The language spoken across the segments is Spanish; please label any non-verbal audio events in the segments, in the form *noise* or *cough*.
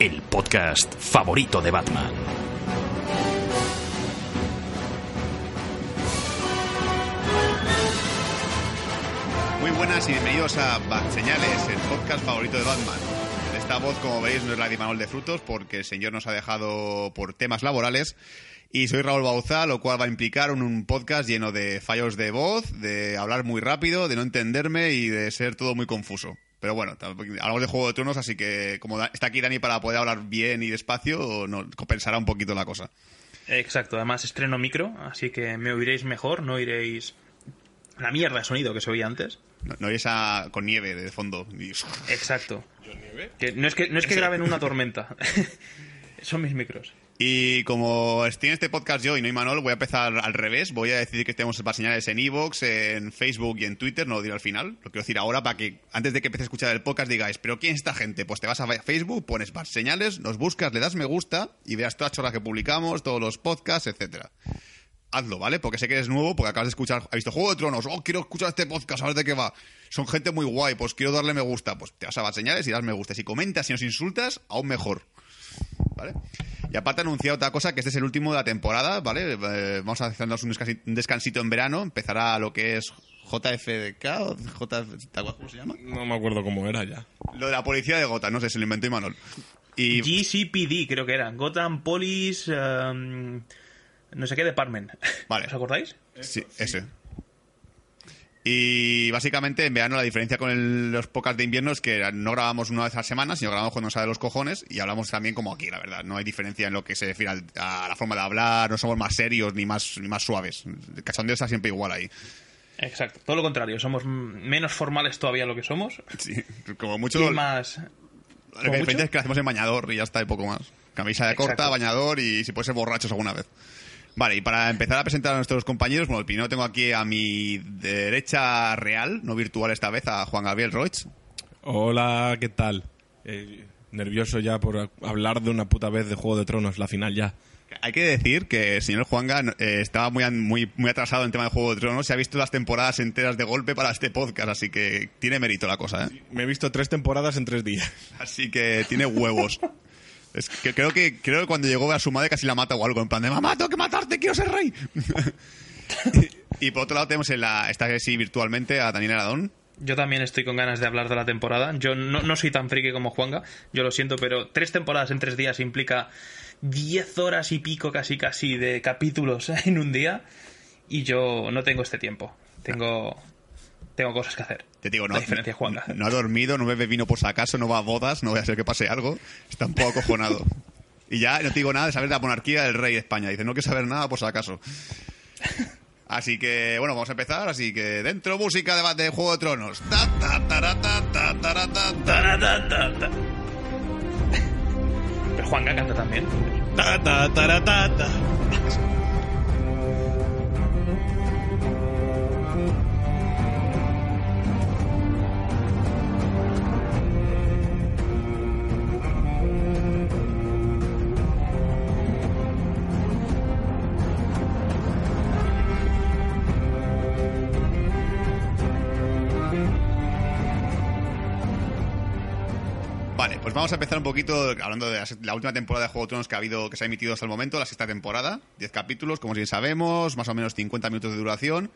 el podcast favorito de Batman. Muy buenas y bienvenidos a Bat Señales, el podcast favorito de Batman. Esta voz, como veis, no es la de Manuel de Frutos porque el señor nos ha dejado por temas laborales. Y soy Raúl Bauzá, lo cual va a implicar un podcast lleno de fallos de voz, de hablar muy rápido, de no entenderme y de ser todo muy confuso. Pero bueno, hablamos de Juego de Tronos, así que como está aquí Dani para poder hablar bien y despacio, no, compensará un poquito la cosa. Exacto, además estreno micro, así que me oiréis mejor, no oiréis la mierda de sonido que se oía antes. No, no oís a- con nieve de fondo. Y- Exacto. Que no es que, no es que graben una tormenta. *laughs* Son mis micros. Y como estoy en este podcast yo y no hay Manol, voy a empezar al revés. Voy a decir que tenemos para señales en Evox, en Facebook y en Twitter. No lo diré al final. Lo quiero decir ahora para que antes de que empecé a escuchar el podcast digáis, ¿pero quién es esta gente? Pues te vas a Facebook, pones Bar señales, nos buscas, le das me gusta y verás todas las chorras que publicamos, todos los podcasts, etcétera. Hazlo, ¿vale? Porque sé que eres nuevo, porque acabas de escuchar, has visto Juego de Tronos, oh, quiero escuchar este podcast, a ver de qué va. Son gente muy guay, pues quiero darle me gusta. Pues te vas a señales y das me gusta. Si comentas y nos insultas, aún mejor. ¿Vale? Y aparte ha anunciado otra cosa, que este es el último de la temporada, ¿vale? Eh, vamos a hacernos un descansi- un descansito en verano, empezará lo que es JFDK o JF, ¿te acuerdas ¿cómo se llama? No me acuerdo cómo era ya. Lo de la policía de Gota, no sé, se lo inventó Imanol. Y GCPD creo que era. Gotham Police... um, no sé qué department. Vale. ¿Os acordáis? sí, ese. Y básicamente en verano la diferencia con el- los podcasts de invierno es que no grabamos una vez a la semana, sino grabamos cuando nos sale los cojones y hablamos también como aquí, la verdad. No hay diferencia en lo que se refiere al- a la forma de hablar, no somos más serios ni más, ni más suaves. El cachondeo está siempre igual ahí. Exacto. Todo lo contrario. Somos menos formales todavía lo que somos. Sí, como mucho. Y más... Lo ¿Como que diferencia es que lo hacemos en bañador y ya está, y poco más. Camisa de corta, Exacto. bañador y si puede ser borrachos alguna vez. Vale, y para empezar a presentar a nuestros compañeros, bueno, primero tengo aquí a mi derecha real, no virtual esta vez, a Juan Gabriel Roig. Hola, ¿qué tal? Eh, nervioso ya por hablar de una puta vez de Juego de Tronos, la final ya. Hay que decir que el señor Juanga eh, estaba muy, muy, muy atrasado en tema de Juego de Tronos, se ha visto las temporadas enteras de golpe para este podcast, así que tiene mérito la cosa, ¿eh? Me he visto tres temporadas en tres días. Así que tiene huevos. *laughs* Es que creo que creo que cuando llegó a su madre casi la mata o algo, en plan de mamá, tengo que matarte, quiero ser rey. *laughs* y, por otro lado tenemos en la, esta vez sí virtualmente a Daniel Aradón. Yo también estoy con ganas de hablar de la temporada. Yo no, no soy tan friki como Juanga, yo lo siento, pero tres temporadas en tres días implica diez horas y pico casi casi de capítulos *laughs* en un día y yo no tengo este tiempo. Tengo, tengo cosas que hacer. Te digo, no, La diferencia, Juanga. no ha dormido, no bebe vino por si acaso, no va a bodas, no voy a hacer que pase algo. Está un poco acojonado. Y ya no te digo nada de saber de la monarquía del rey de España. Dice, no quiero saber nada por si acaso. Así que, bueno, vamos a empezar. Así que, dentro música de, de Juego de Tronos. Pero Juanga canta también. Vamos a empezar un poquito hablando de la, última temporada de Juego de Tronos que ha habido, que se ha emitido hasta el momento, la sexta temporada, 10 capítulos, como bien sabemos, más o menos 50 minutos de duración.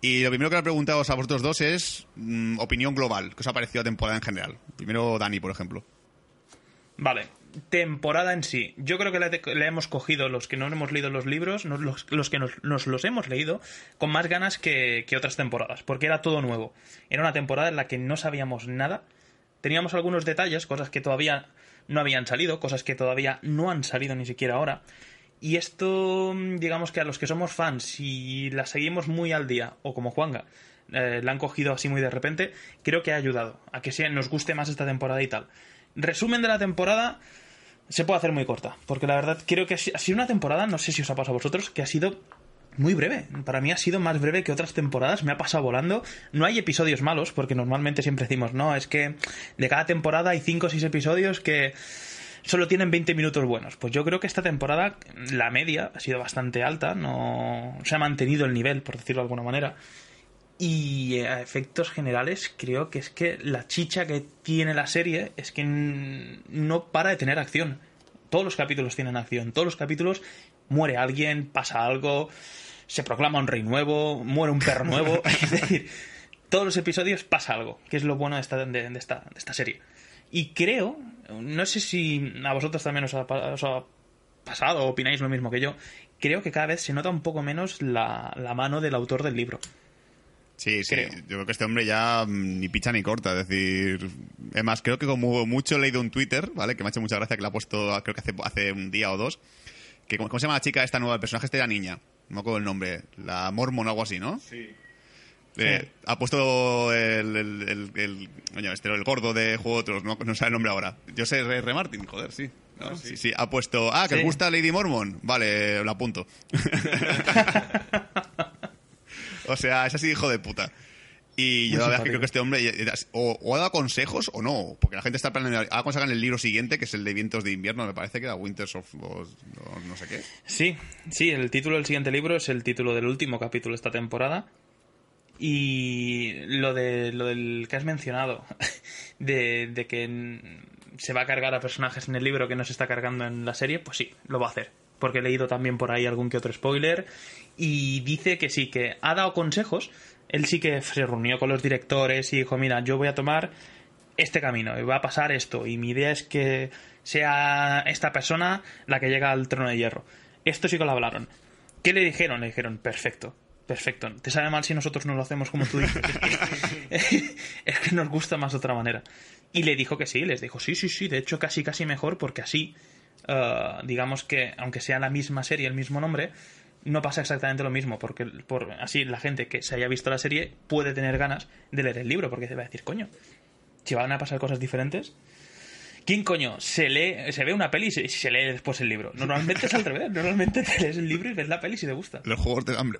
Y lo primero que le he preguntado a vosotros dos es mm, opinión global, ¿qué os ha parecido la temporada en general? Primero Dani, por ejemplo. Vale, temporada en sí. Yo creo que la, hemos cogido los que no hemos leído los libros, los, que nos, nos los hemos leído, con más ganas que otras temporadas, porque era todo nuevo. Era una temporada en la que no sabíamos nada. Teníamos algunos detalles, cosas que todavía no habían salido, cosas que todavía no han salido ni siquiera ahora. Y esto, digamos que a los que somos fans y la seguimos muy al día, o como Juanga, eh, la han cogido así muy de repente, creo que ha ayudado a que nos guste más esta temporada y tal. Resumen de la temporada se puede hacer muy corta, porque la verdad creo que ha sido una temporada, no sé si os ha pasado a vosotros, que ha sido muy breve. Para mí ha sido más breve que otras temporadas, me ha pasado volando. No hay episodios malos, porque normalmente siempre decimos, no, es que de cada temporada hay 5 o 6 episodios que solo tienen 20 minutos buenos. Pues yo creo que esta temporada la media ha sido bastante alta, no se ha mantenido el nivel, por decirlo de alguna manera. Y a efectos generales creo que es que la chicha que tiene la serie es que no para de tener acción. Todos los capítulos tienen acción, todos los capítulos muere alguien, pasa algo, se proclama un rey nuevo, muere un perro nuevo. *laughs* es decir, todos los episodios pasa algo, que es lo bueno de esta, de, esta, de esta serie. Y creo, no sé si a vosotros también os ha, pasado o opináis lo mismo que yo, creo que cada vez se nota un poco menos la, mano del autor del libro. Sí, sí. Yo creo que este hombre ya mm, ni picha ni corta. Es decir, es más, creo que como mucho he leído un Twitter, ¿vale? Que me ha hecho mucha gracia que le ha puesto, creo que hace, hace un día o dos. Que, ¿Cómo se llama la chica esta nueva? El personaje este de la niña. No me acuerdo el nombre. La Mormon o algo así, ¿no? Sí. Eh, ha puesto el, el, el, este, el, gordo de Juego de Otros, no, no sabe el nombre ahora. Yo sé Re, Martin, joder, sí. Ah, sí. sí. Ha puesto, ah, que le gusta Lady Mormon. Vale, lo apunto. *laughs* *laughs* o sea, es así hijo de puta. Y yo la verdad que creo que este hombre o, ha dado consejos o no, porque la gente está planeando. Ahora sacan el libro siguiente, que es el de Vientos de Invierno, me parece que era Winters of. no sé qué. Sí, sí, el título del siguiente libro es el título del último capítulo de esta temporada. Y lo, de, lo del que has mencionado, *laughs* de, de que se va a cargar a personajes en el libro que no se está cargando en la serie, pues sí, lo va a hacer. Porque he leído también por ahí algún que otro spoiler. Y dice que sí, que ha dado consejos. Él sí que se reunió con los directores y dijo, mira, yo voy a tomar este camino va a pasar esto. Y mi idea es que sea esta persona la que llega al trono de hierro. Esto sí que hablaron. ¿Qué le dijeron? Le dijeron, perfecto perfecto. Te sabe mal si nosotros no lo hacemos como tú dices. *laughs* Es que, nos gusta más de otra manera. Y le dijo que sí, les dijo, sí, sí, sí, de hecho casi, casi mejor porque así, eh, digamos que, aunque sea la misma serie, el mismo nombre, no pasa exactamente lo mismo, porque por, así la gente que se haya visto la serie puede tener ganas de leer el libro, porque se va a decir, coño, si van a pasar cosas diferentes, ¿Quién coño se lee, se ve una peli y se, lee después el libro? Normalmente es al revés. *laughs* Normalmente te lees el libro y ves la peli si te gusta. Los juegos de hambre.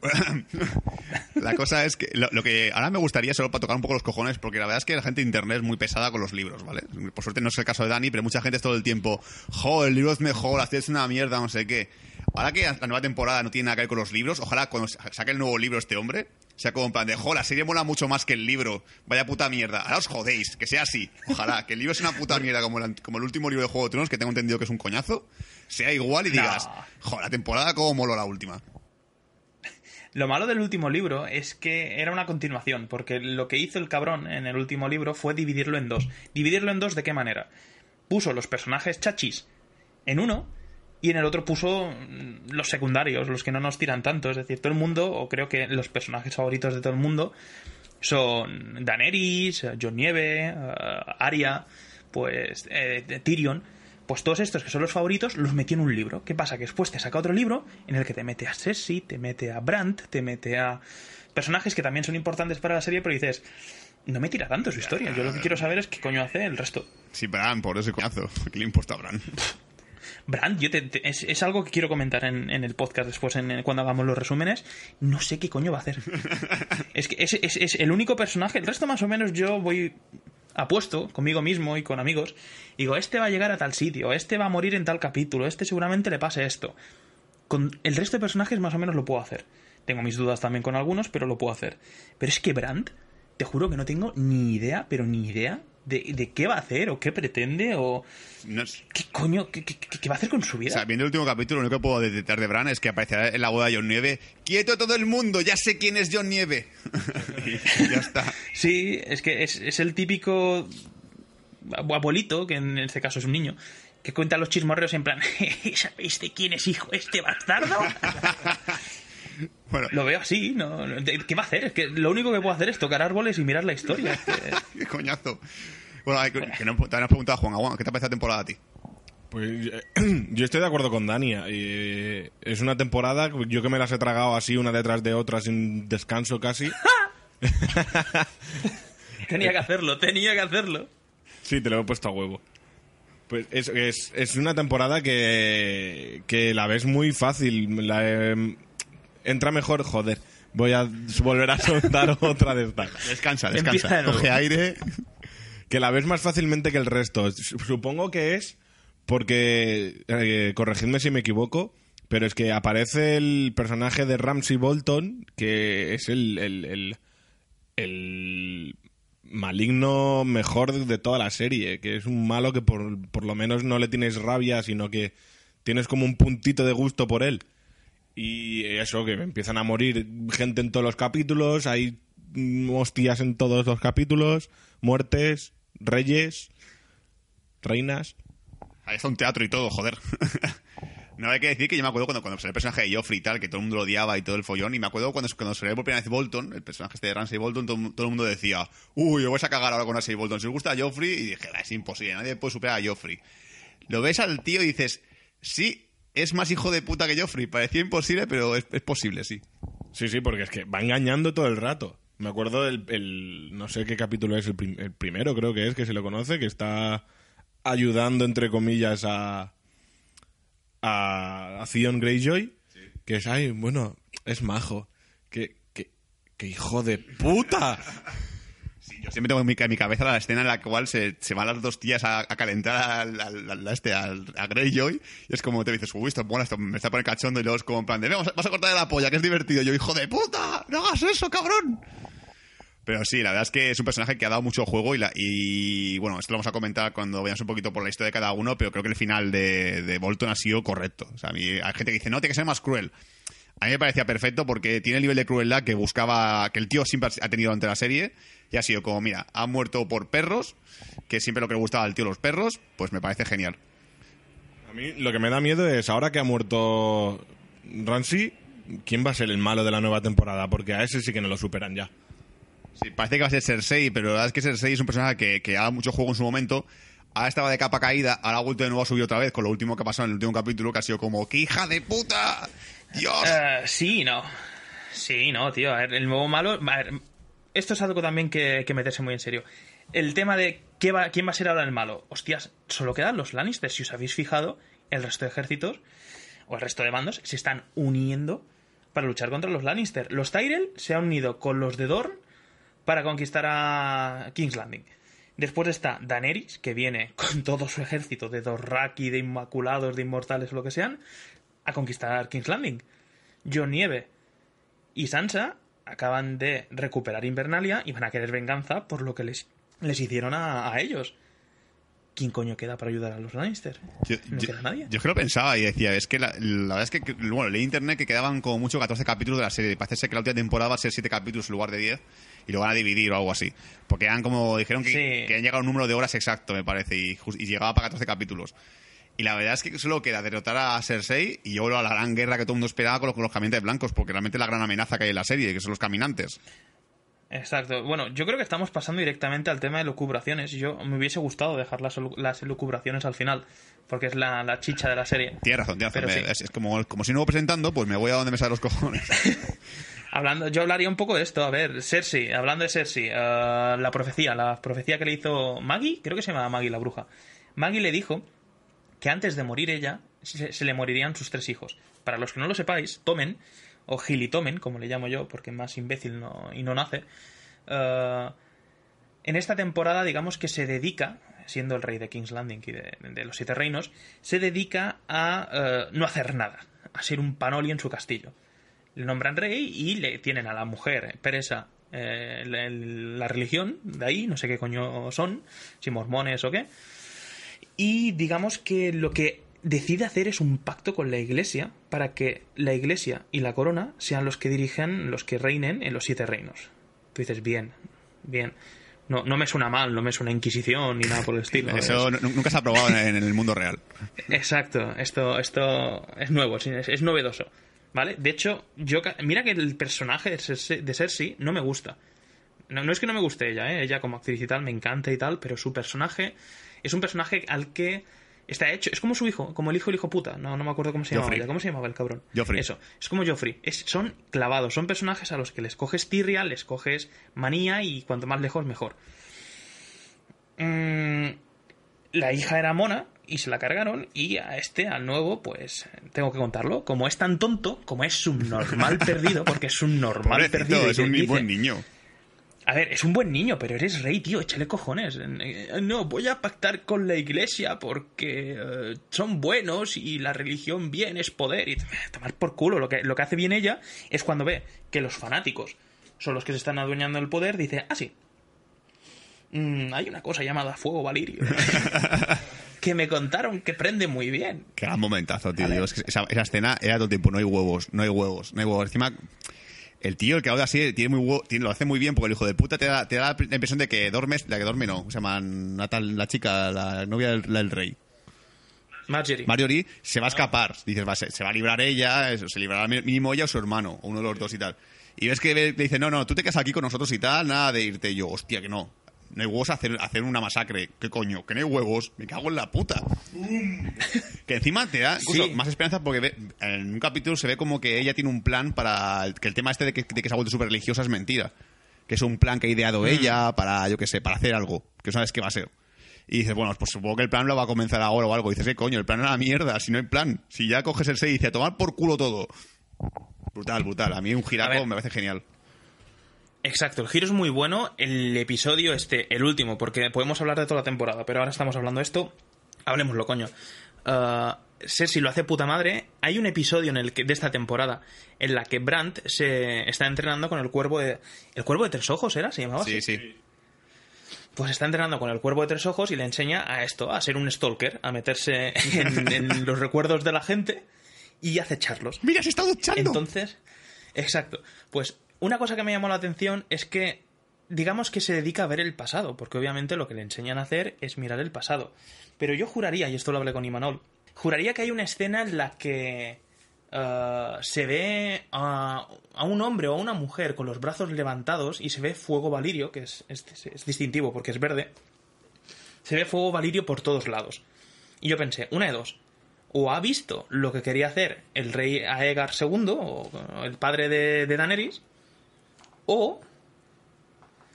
*laughs* la cosa es que lo, que ahora me gustaría, solo para tocar un poco los cojones, porque la verdad es que la gente de internet es muy pesada con los libros, ¿vale? Por suerte no es el caso de Dani, pero mucha gente es todo el tiempo, jo, el libro es mejor, es una mierda, no sé qué. Ahora que la nueva temporada no tiene nada que ver con los libros, ojalá cuando saque el nuevo libro este hombre, sea como en plan de, jo, la serie mola mucho más que el libro, vaya puta mierda. Ahora os jodéis, que sea así. Ojalá, que el libro sea una puta mierda como, como el último libro de Juego de Tronos, que tengo entendido que es un coñazo, sea igual y digas, jo, la temporada como moló la última. Lo malo del último libro es que era una continuación, porque lo que hizo el cabrón en el último libro fue dividirlo en dos. ¿Dividirlo en dos de qué manera? Puso los personajes chachis en uno y en el otro puso mm, los secundarios, los que no nos tiran tanto. Es decir, todo el mundo, o creo que los personajes favoritos de todo el mundo, son Daenerys, John Nieve, eh, Arya, pues eh, Tyrion. Pues todos estos que son los favoritos los metió en un libro. ¿Qué pasa? Que después te saca otro libro en el que te mete a Cersei, te mete a Brandt, te mete a personajes que también son importantes para la serie, pero dices, no me tira tanto su historia. Yo lo que quiero saber es qué coño hace el resto. Sí, Bran, por ese coñazo. *laughs* ¿Qué le importa a Bran? Brand, yo es, algo que quiero comentar en, el podcast después, en, cuando hagamos los resúmenes. No sé qué coño va a hacer. *laughs* es que es, es, el único personaje. El resto, más o menos, yo voy apuesto conmigo mismo y con amigos. Digo, este va a llegar a tal sitio, este va a morir en tal capítulo, este seguramente le pase esto. Con el resto de personajes, más o menos, lo puedo hacer. Tengo mis dudas también con algunos, pero lo puedo hacer. Pero es que Brand, te juro que no tengo ni idea, pero ni idea de, qué va a hacer o qué pretende o qué coño qué, va a hacer con su vida. O sea, viendo el último capítulo, lo único que puedo detectar de Bran es que aparecerá en la boda de John Nieve. ¡Quieto todo el mundo! ¡Ya sé quién es John Nieve! *laughs* y ya está. Sí, es que es, el típico abuelito, que en este caso es un niño, que cuenta los chismorreos en plan, *laughs* ¿sabéis de quién es hijo este bastardo? *laughs* Bueno. Lo veo así, ¿no? ¿Qué va a hacer? Es que lo único que puedo hacer es tocar árboles y mirar la historia. *laughs* ¡Qué coñazo! Bueno, que no, te han preguntado, Juan, ¿qué te ha parecido la temporada a ti? Pues eh, *clears throat* yo estoy de acuerdo con Dania. es una temporada, yo que me las he tragado así una detrás de otra sin descanso casi. *laughs* tenía que hacerlo, tenía que hacerlo. Sí, te lo he puesto a huevo. Pues es, es, es una temporada que, que la ves muy fácil. La, em, entra mejor, joder. Voy a volver a soltar *laughs* otra de estas. Descansa, de descansa. Coge aire. Que la ves más fácilmente que el resto. Supongo que es porque, eh, corregidme si me equivoco, pero es que aparece el personaje de Ramsey Bolton, que es el, el, el, el maligno mejor de toda la serie, que es un malo que por, por lo menos no le tienes rabia, sino que tienes como un puntito de gusto por él. Y eso, que empiezan a morir gente en todos los capítulos, hay mm, hostias en todos los capítulos, muertes, reyes, reinas. Ahí está un teatro y todo, joder. *laughs* No hay que decir que yo me acuerdo cuando, cuando salió el personaje de Joffrey y tal, que todo el mundo lo odiaba y todo el follón. Y me acuerdo cuando, cuando salió por primera vez Bolton, el personaje este de Ramsay Bolton, todo, el mundo decía, uy, lo vais a cagar ahora con Ramsay Bolton. Si os gusta Joffrey, y dije, "Ah, es imposible, nadie puede superar a Joffrey. Lo ves al tío y dices, sí, es más hijo de puta que Joffrey. Parecía imposible, pero es, es posible, sí. Sí, sí, porque es que va engañando todo el rato. Me acuerdo del, el, no sé qué capítulo es, el, prim- el primero creo que es, que se lo conoce, que está ayudando, entre comillas, a, a, a Theon Greyjoy, que es, ay, bueno, es majo. Que, que, que hijo de puta. Yo siempre tengo en mi, en mi cabeza la escena en la cual se, van las dos tías a, calentar al, al- al- a este, a Greyjoy y es como te dices, uy, esto es bueno, esto me está poniendo cachondo y luego es como en plan de, "Ve, vamos vas a cortar la polla, que es divertido. Yo, hijo de puta, no hagas eso, cabrón. Pero sí, la verdad es que es un personaje que ha dado mucho juego y, la, y bueno, esto lo vamos a comentar cuando vayamos un poquito por la historia de cada uno, pero creo que el final de, de Bolton ha sido correcto. O sea, a mí, hay gente que dice, no, tiene que ser más cruel. A mí me parecía perfecto porque tiene el nivel de crueldad que buscaba, que el tío siempre ha tenido ante la serie. Y ha sido como, mira, ha muerto por perros, que siempre lo que le gustaba al tío los perros, pues me parece genial. A mí lo que me da miedo es, ahora que ha muerto Ramsey, ¿quién va a ser el malo de la nueva temporada? Porque a ese sí que no lo superan ya. Sí, parece que va a ser Cersei, pero la verdad es que Cersei es un personaje que, que ha dado mucho juego en su momento. Ahora estaba de capa caída, ahora ha vuelto de nuevo a subir otra vez con lo último que ha pasado en el último capítulo, que ha sido como, ¡qué hija de puta! ¡Dios! Eh, sí, no. Sí, no, tío. A ver, el nuevo malo. a ver, esto es algo también que, meterse muy en serio. El tema de quién va a ser ahora el malo. Hostias, solo quedan los Lannister. Si os habéis fijado, el resto de ejércitos o el resto de bandos se están uniendo para luchar contra los Lannister. Los Tyrell se han unido con los de Dorne para conquistar a King's Landing. Después está Daenerys, que viene con *laughs* todo su ejército de Dothraki, de Inmaculados, de Inmortales, lo que sean, a conquistar King's Landing. Jon Nieve y Sansa acaban de recuperar Invernalia y van a querer venganza por lo que les, les hicieron a, a ellos. ¿Quién coño queda para ayudar a los Lannister? Yo, no yo- queda nadie. yo es que lo pensaba y decía, es que la, la verdad es que, bueno, leí en internet que quedaban como mucho 14 capítulos de la serie. Parece ser que la última temporada va a ser 7 capítulos en lugar de 10 y lo van a dividir o algo así. Porque han como, dijeron que, Sí. que han llegado a un número de horas exacto, me parece, y, y llegaba para 14 capítulos. Y la verdad es que solo queda derrotar a Cersei y yo a la gran guerra que todo el mundo esperaba con los, con los caminantes blancos, porque realmente es la gran amenaza que hay en la serie, que son los caminantes. Exacto. Bueno, yo creo que estamos pasando directamente al tema de lucubraciones. Yo me hubiese gustado dejar las, las lucubraciones al final, porque es la, la chicha de la serie. Tienes razón, tienes razón. Sí. es, es como, como si no voy presentando, pues me voy a donde me salen los cojones. *laughs* Hablando, yo hablaría un poco de esto. A ver, Cersei, hablando de Cersei, eh, la profecía, la profecía que le hizo Maggie, creo que se llama Maggie la bruja. Maggie le dijo que antes de morir ella, se, se le morirían sus tres hijos. Para los que no lo sepáis, Tomen, o Gilitomen, como le llamo yo, porque más imbécil no, y no nace, eh, en esta temporada, digamos que se dedica, siendo el rey de King's Landing y de, los Siete Reinos, se dedica a eh, no hacer nada, a ser un panoli en su castillo. Le nombran rey y le tienen a la mujer presa eh, la, la religión de ahí, no sé qué coño son, si mormones o qué. Y digamos que lo que decide hacer es un pacto con la iglesia para que la iglesia y la corona sean los que dirijan, los que reinen en los siete reinos. Tú dices, bien, bien. No, no me suena mal, no me suena inquisición ni nada por el estilo. Eso Es- nu- nunca se ha probado en, el mundo real. Exacto, esto, esto es nuevo, es, es novedoso. ¿Vale? De hecho, yo mira que el personaje de Cersei, de Cersei no me gusta. No, no es que no me guste ella, ¿eh? ella como actriz y tal me encanta y tal, pero su personaje es un personaje al que está hecho. Es como su hijo, como el hijo del hijo puta. No, no me acuerdo cómo se llamaba. Ya. ¿Cómo se llamaba el cabrón? Joffrey. Eso, es como Joffrey. Es- son clavados, son personajes a los que les coges tirria, les coges manía y cuanto más lejos mejor. Mm, la hija era mona y se la cargaron. Y a este, al nuevo, pues tengo que contarlo. Como es tan tonto, como es un normal *laughs* perdido, porque es un normal Pobrecito, perdido. es un dice- buen niño. A ver, es un buen niño, pero eres rey, tío, échale cojones. Eh, No, voy a pactar con la iglesia porque eh, son buenos y la religión bien es poder. Y tomar por culo. Lo que, lo que hace bien ella es cuando ve que los fanáticos son los que se están adueñando del poder, dice, ah, sí. Mm, hay una cosa llamada fuego valirio. *laughs* que me contaron que prende muy bien. Qué gran momentazo, tío. Dios, esa, esa escena era todo el tiempo, no hay huevos, no hay huevos, no hay huevos. Encima, el tío, el que habla así, tiene muy tiene- lo hace muy bien porque el hijo de puta te da, te da la impresión de que duermes, la que duerme no, se llama Natal, la chica, la novia del, rey. Marjorie. Marjorie se va a escapar. Dices, va, se, se va a librar ella, se librará mínimo ella o su hermano, o uno de los dos y tal. Y ves que le le dice, no, no, tú te quedas aquí con nosotros y tal, nada de irte. Y yo, hostia, que no. No hay huevos a hacer, a hacer una masacre. ¿Qué coño? Que no hay huevos. Me cago en la puta. que encima te da incluso Sí. más esperanza porque ve- en un capítulo se ve como que ella tiene un plan para el- que el tema este de que, de que se ha vuelto súper religiosa es mentira. Que es un plan que ha ideado ella para, yo qué sé, para hacer algo. Que sabes qué va a ser. Y dices, bueno, pues supongo que el plan lo va a comenzar ahora o algo. Y dices, ¿qué coño? El plan era la mierda. Si no hay plan. Si ya coges el 6 y dices, a tomar por culo todo. Brutal, brutal. A mí un giraco me parece genial. Exacto, el giro es muy bueno. El episodio este, el último, porque podemos hablar de toda la temporada, pero ahora estamos hablando de esto. Hablemoslo, coño. Uh, Cersei lo hace puta madre. Hay un episodio en el que, de esta temporada en la que Brandt se está entrenando con el cuervo de. ¿El cuervo de tres ojos era? ¿Se llamaba Sí, así? sí. Pues está entrenando con el cuervo de tres ojos y le enseña a esto, a ser un stalker, a meterse *laughs* en, en los recuerdos de la gente y acecharlos. ¡Mira, se está duchando! Entonces, exacto. Pues una cosa que me llamó la atención es que, digamos que se dedica a ver el pasado, porque obviamente lo que le enseñan a hacer es mirar el pasado. Pero yo juraría, y esto lo hablé con Imanol, juraría que hay una escena en la que eh, se ve a, un hombre o a una mujer con los brazos levantados y se ve fuego valirio, que es distintivo porque es verde. Se ve fuego valirio por todos lados. Y yo pensé, una de dos. O ha visto lo que quería hacer el rey Aegar II, o el padre de, de Daenerys, o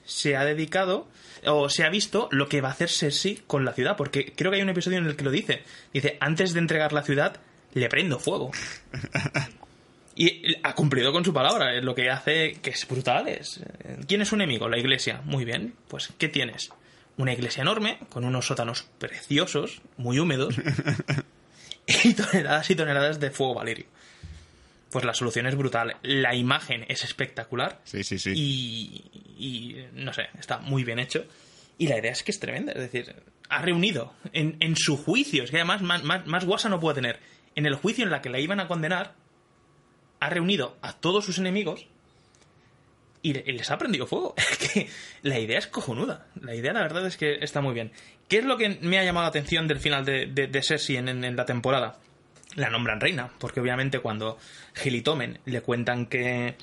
se ha dedicado, o se ha visto lo que va a hacer Cersei con la ciudad, porque creo que hay un episodio en el que lo dice. Dice, antes de entregar la ciudad, le prendo fuego. *laughs* Y ha cumplido con su palabra, lo que hace que es brutal es... eh, ¿Quién es su enemigo? La iglesia. Muy bien, pues ¿qué tienes? Una iglesia enorme, con unos sótanos preciosos, muy húmedos, *laughs* y toneladas y toneladas de fuego valerio. Pues la solución es brutal. La imagen es espectacular. Sí, sí, sí. Y, y, no sé, está muy bien hecho. Y la idea es que es tremenda. Es decir, ha reunido en, en su juicio, es que además más, más, más guasa no puede tener. En el juicio en la que la iban a condenar, ha reunido a todos sus enemigos y le- y les ha prendido fuego. *laughs* Es que la idea es cojonuda. La idea, la verdad, es que está muy bien. ¿Qué es lo que me ha llamado la atención del final de, de, de Cersei en, en- en la temporada? La nombran reina, porque obviamente cuando Gil y Tomen le cuentan que.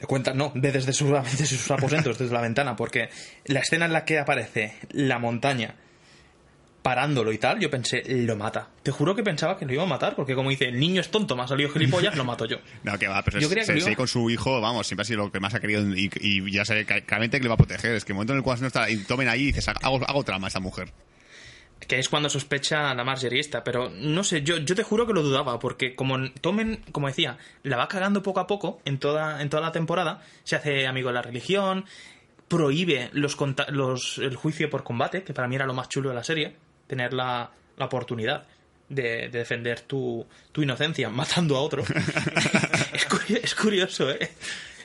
Le cuentan, no, ve desde, sus- *laughs* desde sus aposentos, desde la ventana, porque la escena en la que aparece la montaña parándolo y tal, yo pensé, lo mata. Te juro que pensaba que lo iba a matar, porque como dice, el niño es tonto, me ha salido gilipollas, lo mato yo. *laughs* No, que va, pero Yo es- creía que iba- con su hijo, vamos, siempre ha sido lo que más ha querido y, y ya ca- claramente que le va a proteger. Es que el momento en el cual no está y tomen ahí y dices, hago, hago trama a esa mujer. Que es cuando sospecha la Marjorie esta, pero no sé, yo, yo te juro que lo dudaba, porque como tomen, como decía, la va cagando poco a poco en toda, en toda la temporada, se hace amigo de la religión, prohíbe los, los el juicio por combate, que para mí era lo más chulo de la serie, tener la, la oportunidad de, de defender tu, tu inocencia matando a otro. *laughs* *laughs* es, curi- es curioso, ¿eh?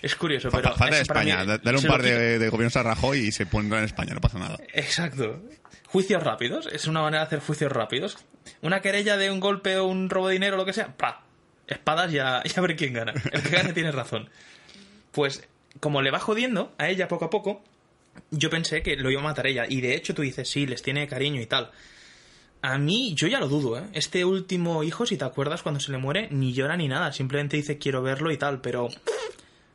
Es curioso, pero... Fa- Falta mí- España. Da- Dale un par de, de gobiernos a Rajoy y se pondrá en España, no pasa nada. Exacto. Juicios rápidos. Es una manera de hacer juicios rápidos. Una querella de un golpe o un robo de dinero lo que sea. ¡Pa! Espadas ya, ya ver quién gana. El que gane tiene razón. Pues, como le va jodiendo a ella poco a poco, yo pensé que lo iba a matar ella. Y de hecho tú dices, sí, les tiene cariño y tal. A mí, yo ya lo dudo, ¿eh? Este último hijo, si te acuerdas, cuando se le muere, ni llora ni nada. Simplemente dice, quiero verlo y tal, pero...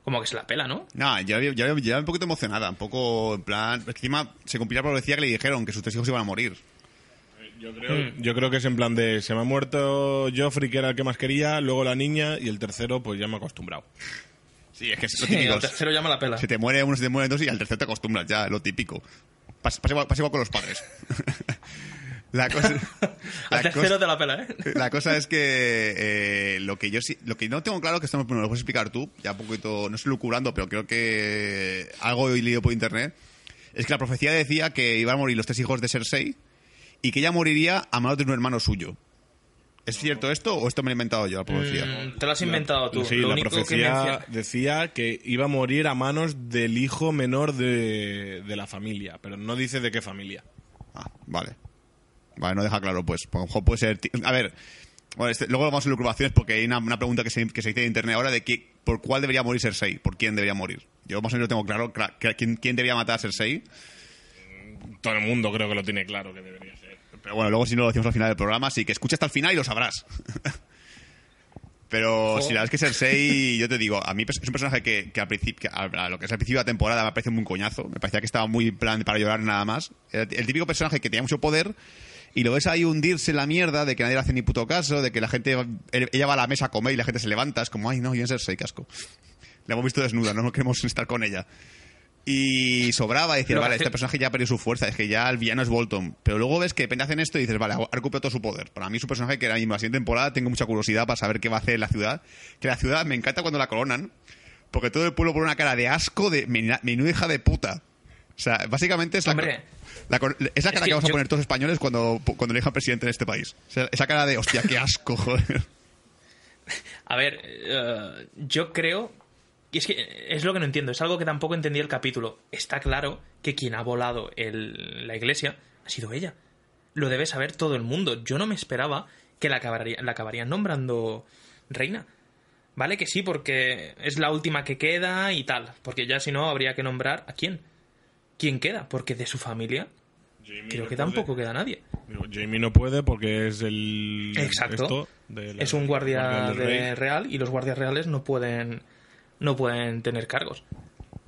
Como que se la pela, ¿no? No, ya, ya, ya, ya un poquito emocionada, un poco en plan. Encima se cumplía la profecía que le dijeron que sus tres hijos iban a morir. Yo creo, yo creo que es en plan de se me ha muerto Joffrey, que era el que más quería, luego la niña y el tercero, pues ya me he acostumbrado. Sí, es que es lo Sí, típico. el tercero llama la pela. Se te muere uno, se te muere dos y al tercero te acostumbras ya, lo típico. Pasa, pasa igual, pasa igual con los padres. *laughs* La cosa, *laughs* *laughs* la Al tercero cosa- te la pela, ¿eh? *laughs* la cosa es que eh, lo que yo sí, lo que no tengo claro que esto me lo puedes explicar tú, ya un poquito, no estoy lucubrando, pero creo que algo he leído por internet, es que la profecía decía que iban a morir los tres hijos de Cersei y que ella moriría a manos de un hermano suyo. ¿Es cierto esto o esto me lo he inventado yo, la profecía? Mm, te lo has inventado tú. Sí, Lo la único que profecía menciona- decía que iba a morir a manos del hijo menor de, de la familia, pero no dice de qué familia. Ah, vale. Vale, no deja claro, pues. A lo mejor puede ser. A ver, bueno, este- luego vamos a lucubraciones porque hay una, una pregunta que se, que se dice en internet ahora de que, por cuál debería morir Cersei, por quién debería morir. Yo más o menos lo tengo claro, quién, quién debería matar a Cersei. Todo el mundo creo que lo tiene claro que debería ser. Pero bueno, luego si no lo decimos al final del programa, así que escucha hasta el final y lo sabrás. *laughs* Pero si la verdad es que Cersei, yo te digo, a mí es un personaje que, que al principio, que a, a lo que es al principio de la temporada me parece muy coñazo. Me parecía que estaba muy en plan para llorar nada más. Era el típico personaje que tenía mucho poder y lo ves ahí hundirse en la mierda de que nadie le hace ni puto caso, de que la gente, ella va a la mesa a comer y la gente se levanta. Es como, ay, no, yo en Cersei, casco. La hemos visto desnuda, no queremos estar con ella. Y sobraba decir, vale, este personaje ya ha perdido su fuerza, es que ya el villano es Bolton. Pero luego ves que de repente hacen esto y dices, vale, ha recuperado todo su poder. Para mí es un personaje que en la siguiente temporada tengo mucha curiosidad para saber qué va a hacer en la ciudad. Que la ciudad me encanta cuando la coronan, porque todo el pueblo pone una cara de asco de "Menu- menuda hija de puta. O sea, básicamente es la, Hombre. La cor- es la cara que que, vamos a poner todos los españoles cuando, cuando elijan presidente en este país. O sea, esa cara de, hostia, qué asco, *laughs* joder. A ver, eh, yo creo. Y es que es lo que no entiendo, es algo que tampoco entendí el capítulo. Está claro que quien ha volado el- la iglesia ha sido ella. Lo debe saber todo el mundo. Yo no me esperaba que la, acabaría, la acabarían nombrando reina. Vale que sí, porque es la última que queda y tal. Porque ya si no, habría que nombrar a quién. ¿Quién queda? Porque de su familia creo que tampoco queda nadie. Jamie no puede porque es el. Exacto. esto de la- es un guardia, de real y los guardias reales no pueden no pueden tener cargos.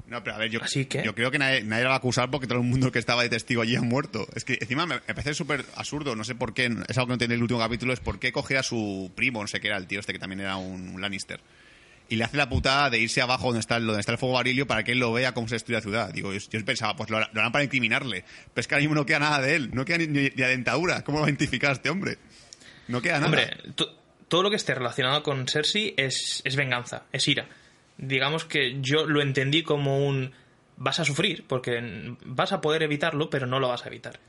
No, pero a ver, yo, Así que- yo creo que nadie, nadie la va a acusar porque todo el mundo que estaba de testigo allí ha muerto. Es que encima me, me parece súper absurdo, no sé por qué, es algo que no entiendo en el último capítulo, es por qué coge a su primo, no sé qué era, el tío este que también era un, un Lannister. Y le hace la putada de irse abajo donde está, el, donde está el fuego varilio para que él lo vea cómo se destruye la ciudad. Digo, yo, pensaba, pues lo, lo harán para incriminarle. Pero es que ahora mismo no queda nada de él, no queda ni, ni, ni a dentadura. ¿Cómo lo va a este hombre? No queda nada. Hombre, to- todo lo que esté relacionado con Cersei es, es venganza, es ira. Digamos que yo lo entendí como un vas a sufrir porque vas a poder evitarlo, pero no lo vas a evitar.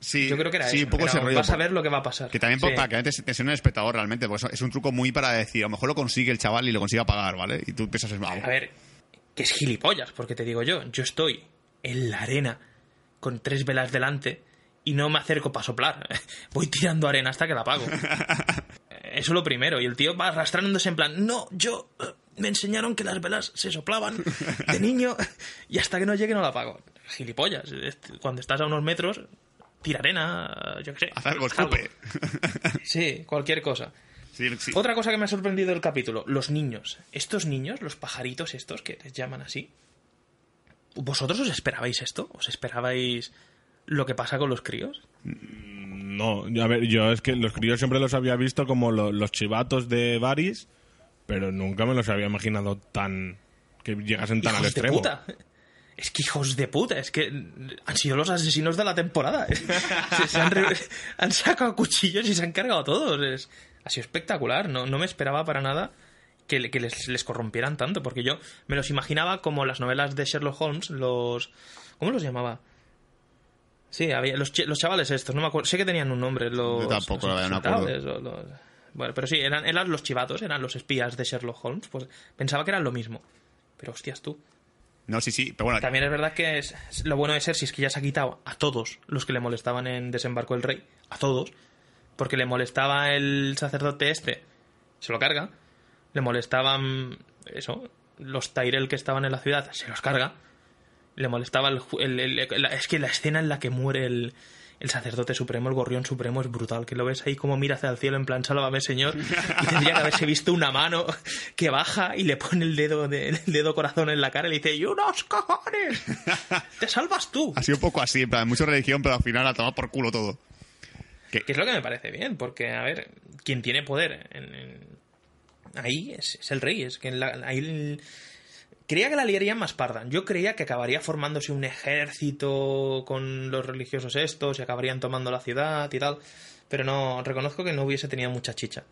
Sí, Yo creo que era sí, eso. un poco era un, vas a ver lo que va a pasar. Que también Sí. para que la gente se tensione el espectador realmente, porque es un truco muy para decir, a lo mejor lo consigue el chaval y lo consigue pagar, ¿vale? Y tú piensas, "Ah, A ver, que es gilipollas, porque te digo yo, yo estoy en la arena con tres velas delante y no me acerco para soplar. *laughs* Voy tirando arena hasta que la apago. *laughs* Eso es lo primero. Y el tío va arrastrándose en plan, no, yo eh, me enseñaron que las velas se soplaban de *laughs* niño y hasta que no llegue no la apago. Gilipollas. Cuando estás a unos metros, tira arena, yo qué sé. haz algo, escupe. *laughs* Sí, cualquier cosa. Sí, sí. Otra cosa que me ha sorprendido del capítulo, los niños. Estos niños, los pajaritos estos que les llaman así. ¿Vosotros os esperabais esto? ¿Os esperabais lo que pasa con los críos? No, a ver, yo es que los críos siempre los había visto como lo- los chivatos de Varys, pero nunca me los había imaginado tan. que llegasen tan al Hijos de extremo. puta. Es que hijos de puta, es que han sido los asesinos de la temporada. *laughs* Se, se han, re- *laughs* han sacado cuchillos y se han cargado a todos. Es, ha sido espectacular. No, no me esperaba para nada que, le- que les, les corrompieran tanto, porque yo me los imaginaba como las novelas de Sherlock Holmes, los... ¿Cómo los llamaba? Sí, había los, ch- los chavales estos, no me acuerdo. Sé que tenían un nombre, los... Yo tampoco, los no acuerdo. Bueno, pero sí, eran, eran los chivatos, eran los espías de Sherlock Holmes. Pues pensaba que eran lo mismo. Pero hostias tú. No, sí, sí, pero bueno, También es verdad que es, lo bueno de Cersei es que ya se ha quitado a todos los que le molestaban en Desembarco del Rey. A todos. Porque le molestaba el sacerdote este. Se lo carga. Le molestaban. Eso. Los Tyrell que estaban en la ciudad. Se los carga. Le molestaba el, el- el- es que la escena en la que muere el, el sacerdote supremo, el gorrión supremo, es brutal. Que lo ves ahí como mira hacia el cielo en plan, sálvame, señor. Y tendría que haberse visto una mano que baja y le pone el dedo, de- el dedo corazón en la cara y le dice, ¡y unos cojones! ¡Te salvas tú! ha sido un poco así, en plan, mucha religión, pero al final ha tomado por culo todo. Que es lo que me parece bien, porque, a ver, quien tiene poder en- en- ahí es, es el rey. Es que en la- ahí el- creía que la liaría más parda. Yo creía que acabaría formándose un ejército con los religiosos estos y acabarían tomando la ciudad y tal. Pero no, reconozco que no hubiese tenido mucha chicha.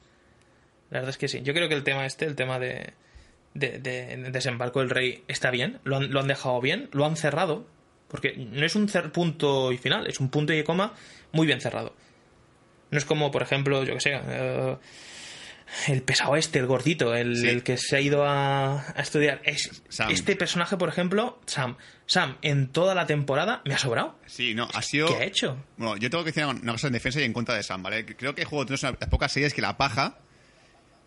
La verdad es que sí. Yo creo que el tema este, el tema de, de, de desembarco del rey, está bien. Lo han, dejado bien, lo han cerrado. Porque no es un punto y final, es un punto y coma muy bien cerrado. No es como, por ejemplo, yo que sé, eh, el pesado este, el gordito, el, Sí. el que se ha ido a, a estudiar. Es, Sam. Este personaje, por ejemplo, Sam. Sam, en toda la temporada me ha sobrado. Sí, no, ha sido... ¿Qué ha hecho? Bueno, yo tengo que decir una cosa en defensa y en contra de Sam, ¿vale? Creo que Juego de Tronos es una de las pocas series que la paja...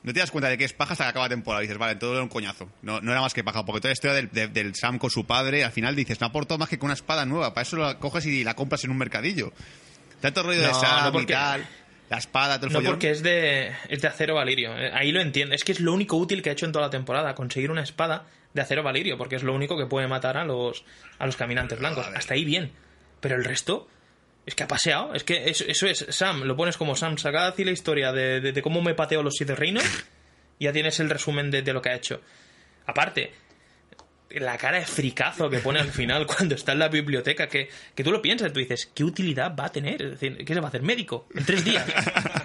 No te das cuenta de que es paja hasta que acaba la temporada. Y dices, vale, todo era un coñazo. No, no era más que paja, porque toda la historia del, de- del Sam con su padre, al final dices, no aportó más que con una espada nueva. Para eso la coges y la compras en un mercadillo. Tanto rollo de No, Sam no, y tal, la espada, todo el No follón. porque es de, es de acero valirio. Eh, Ahí lo entiendo. Es que es lo único útil que ha hecho en toda la temporada, conseguir una espada de acero valirio, porque es lo único que puede matar a los, a los caminantes blancos. Hasta ahí bien. Pero el resto, es que ha paseado. Es que eso, eso es Sam. Lo pones como Sam, saca así la historia de, de- de cómo me pateo los siete reinos, y *laughs* ya tienes el resumen de, de lo que ha hecho. Aparte, la cara de fricazo que pone al final cuando está en la biblioteca, que, que tú lo piensas, tú dices, ¿qué utilidad va a tener? Es decir, ¿qué se va a hacer? ¿Médico? En tres días.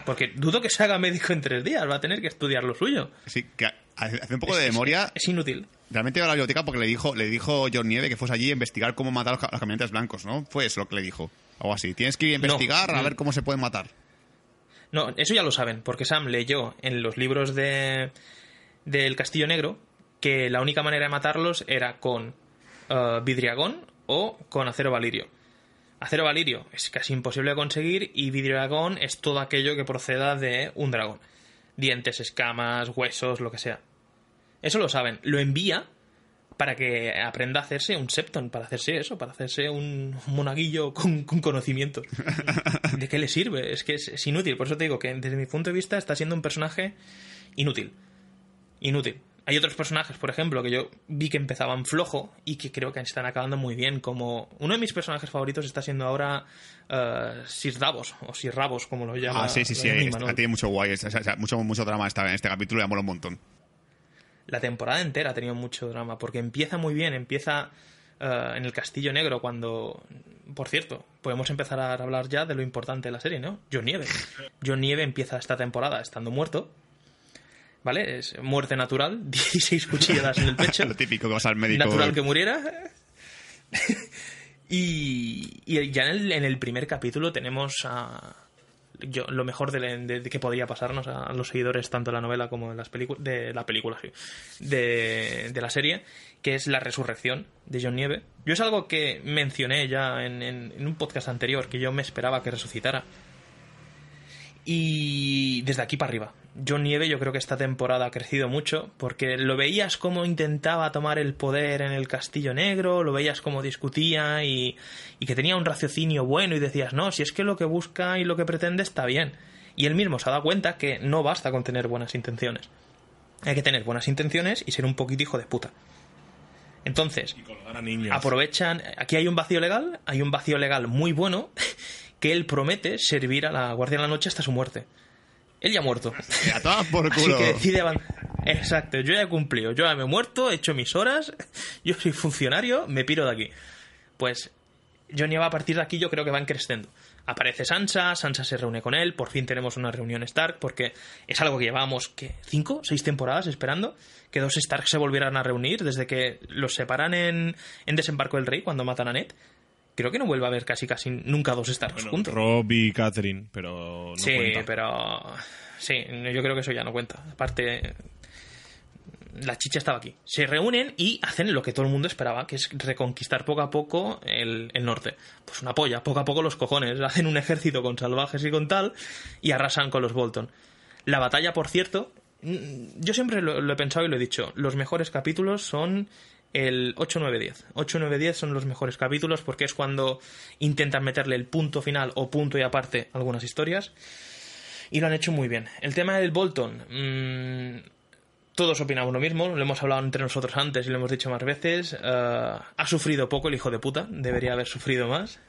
Porque dudo que se haga médico en tres días, va a tener que estudiar lo suyo. Sí, que hace un poco Es- de es- memoria. Es, inútil. Realmente iba a la biblioteca porque le dijo, le dijo John Nieve que fuese allí a investigar cómo matar a los, ca- a los caminantes blancos, ¿no? Fue eso lo que le dijo. Algo así. Tienes que ir a No. investigar a Mm. ver cómo se pueden matar. No, eso ya lo saben, porque Sam leyó en los libros de del Castillo Negro que la única manera de matarlos era con eh, vidriagón o con acero valirio. Acero valirio es casi imposible de conseguir y vidriagón es todo aquello que proceda de un dragón. Dientes, escamas, huesos, lo que sea. Eso lo saben. Lo envía para que aprenda a hacerse un septon, para hacerse eso, para hacerse un monaguillo con, con conocimientos. *laughs* ¿De qué le sirve? Es que es, es inútil. Por eso te digo que desde mi punto de vista está siendo un personaje inútil. Inútil. Hay otros personajes, por ejemplo, que yo vi que empezaban flojo y que creo que están acabando muy bien. Como uno de mis personajes favoritos está siendo ahora eh, Sir Davos, o Sir Rabos, como lo llama. Ah, sí, sí, sí. tiene mucho guay. o sea, mucho, mucho drama esta, en este capítulo y mola un montón. la temporada entera ha tenido mucho drama, porque empieza muy bien, empieza eh, en el Castillo Negro cuando... Por cierto, podemos empezar a hablar ya de lo importante de la serie, ¿no? John Nieve. John Nieve empieza esta temporada estando muerto, ¿vale? Es muerte natural, *laughs* 16 cuchilladas en el pecho. *laughs* Lo típico que vas al médico. Natural que muriera. *laughs* y, y ya en el, en el primer capítulo tenemos a yo, lo mejor de, de- de que podría pasarnos a los seguidores tanto de la novela como de las películas de la película de, de la serie que es la resurrección de John Nieve yo es algo que mencioné ya en, en- en un podcast anterior que yo me esperaba que resucitara y desde aquí para arriba. John Nieve yo creo que esta temporada ha crecido mucho porque lo veías como intentaba tomar el poder en el Castillo Negro, lo veías como discutía y, y que tenía un raciocinio bueno y decías, no, si es que lo que busca y lo que pretende está bien. Y él mismo se ha dado cuenta que no basta con tener buenas intenciones. Hay que tener buenas intenciones y ser un poquito hijo de puta. Entonces, a aprovechan. Aquí hay un vacío legal, hay un vacío legal muy bueno *laughs* que él promete servir a la Guardia de la Noche hasta su muerte. Él ya ha muerto. *laughs* A todas por Así culo. que decide avanzar. Exacto, yo ya he cumplido, yo ya me he muerto, he hecho mis horas, *laughs* yo soy funcionario, me piro de aquí. Pues Johnny va a partir de aquí, yo creo que van creciendo. Aparece Sansa, Sansa se reúne con él, por fin tenemos una reunión Stark, porque es algo que llevábamos, ¿qué? ¿Cinco? ¿Seis temporadas esperando? Que dos Stark se volvieran a reunir desde que los separan en, en Desembarco del Rey cuando matan a Ned. Creo que no vuelve a haber casi casi nunca dos Bueno, juntos. Rob y Catherine, pero no sí, cuenta. pero. Sí, yo creo que eso ya no cuenta. Aparte, la chicha estaba aquí. Se reúnen y hacen lo que todo el mundo esperaba, que es reconquistar poco a poco el, el norte. Pues una polla, poco a poco los cojones. *laughs* Hacen un ejército con salvajes y con tal y arrasan con los Bolton. La batalla, por cierto, mm, yo siempre lo, lo he pensado y lo he dicho, los mejores capítulos son el 8, 9, 10. 8, 9, 10 son los mejores capítulos porque es cuando intentan meterle el punto final o punto y aparte a algunas historias. Y lo han hecho muy bien. El tema del Bolton. mmm, todos opinamos lo mismo, lo hemos hablado entre nosotros antes y lo hemos dicho más veces. eh, ha sufrido poco el hijo de puta, debería haber sufrido más.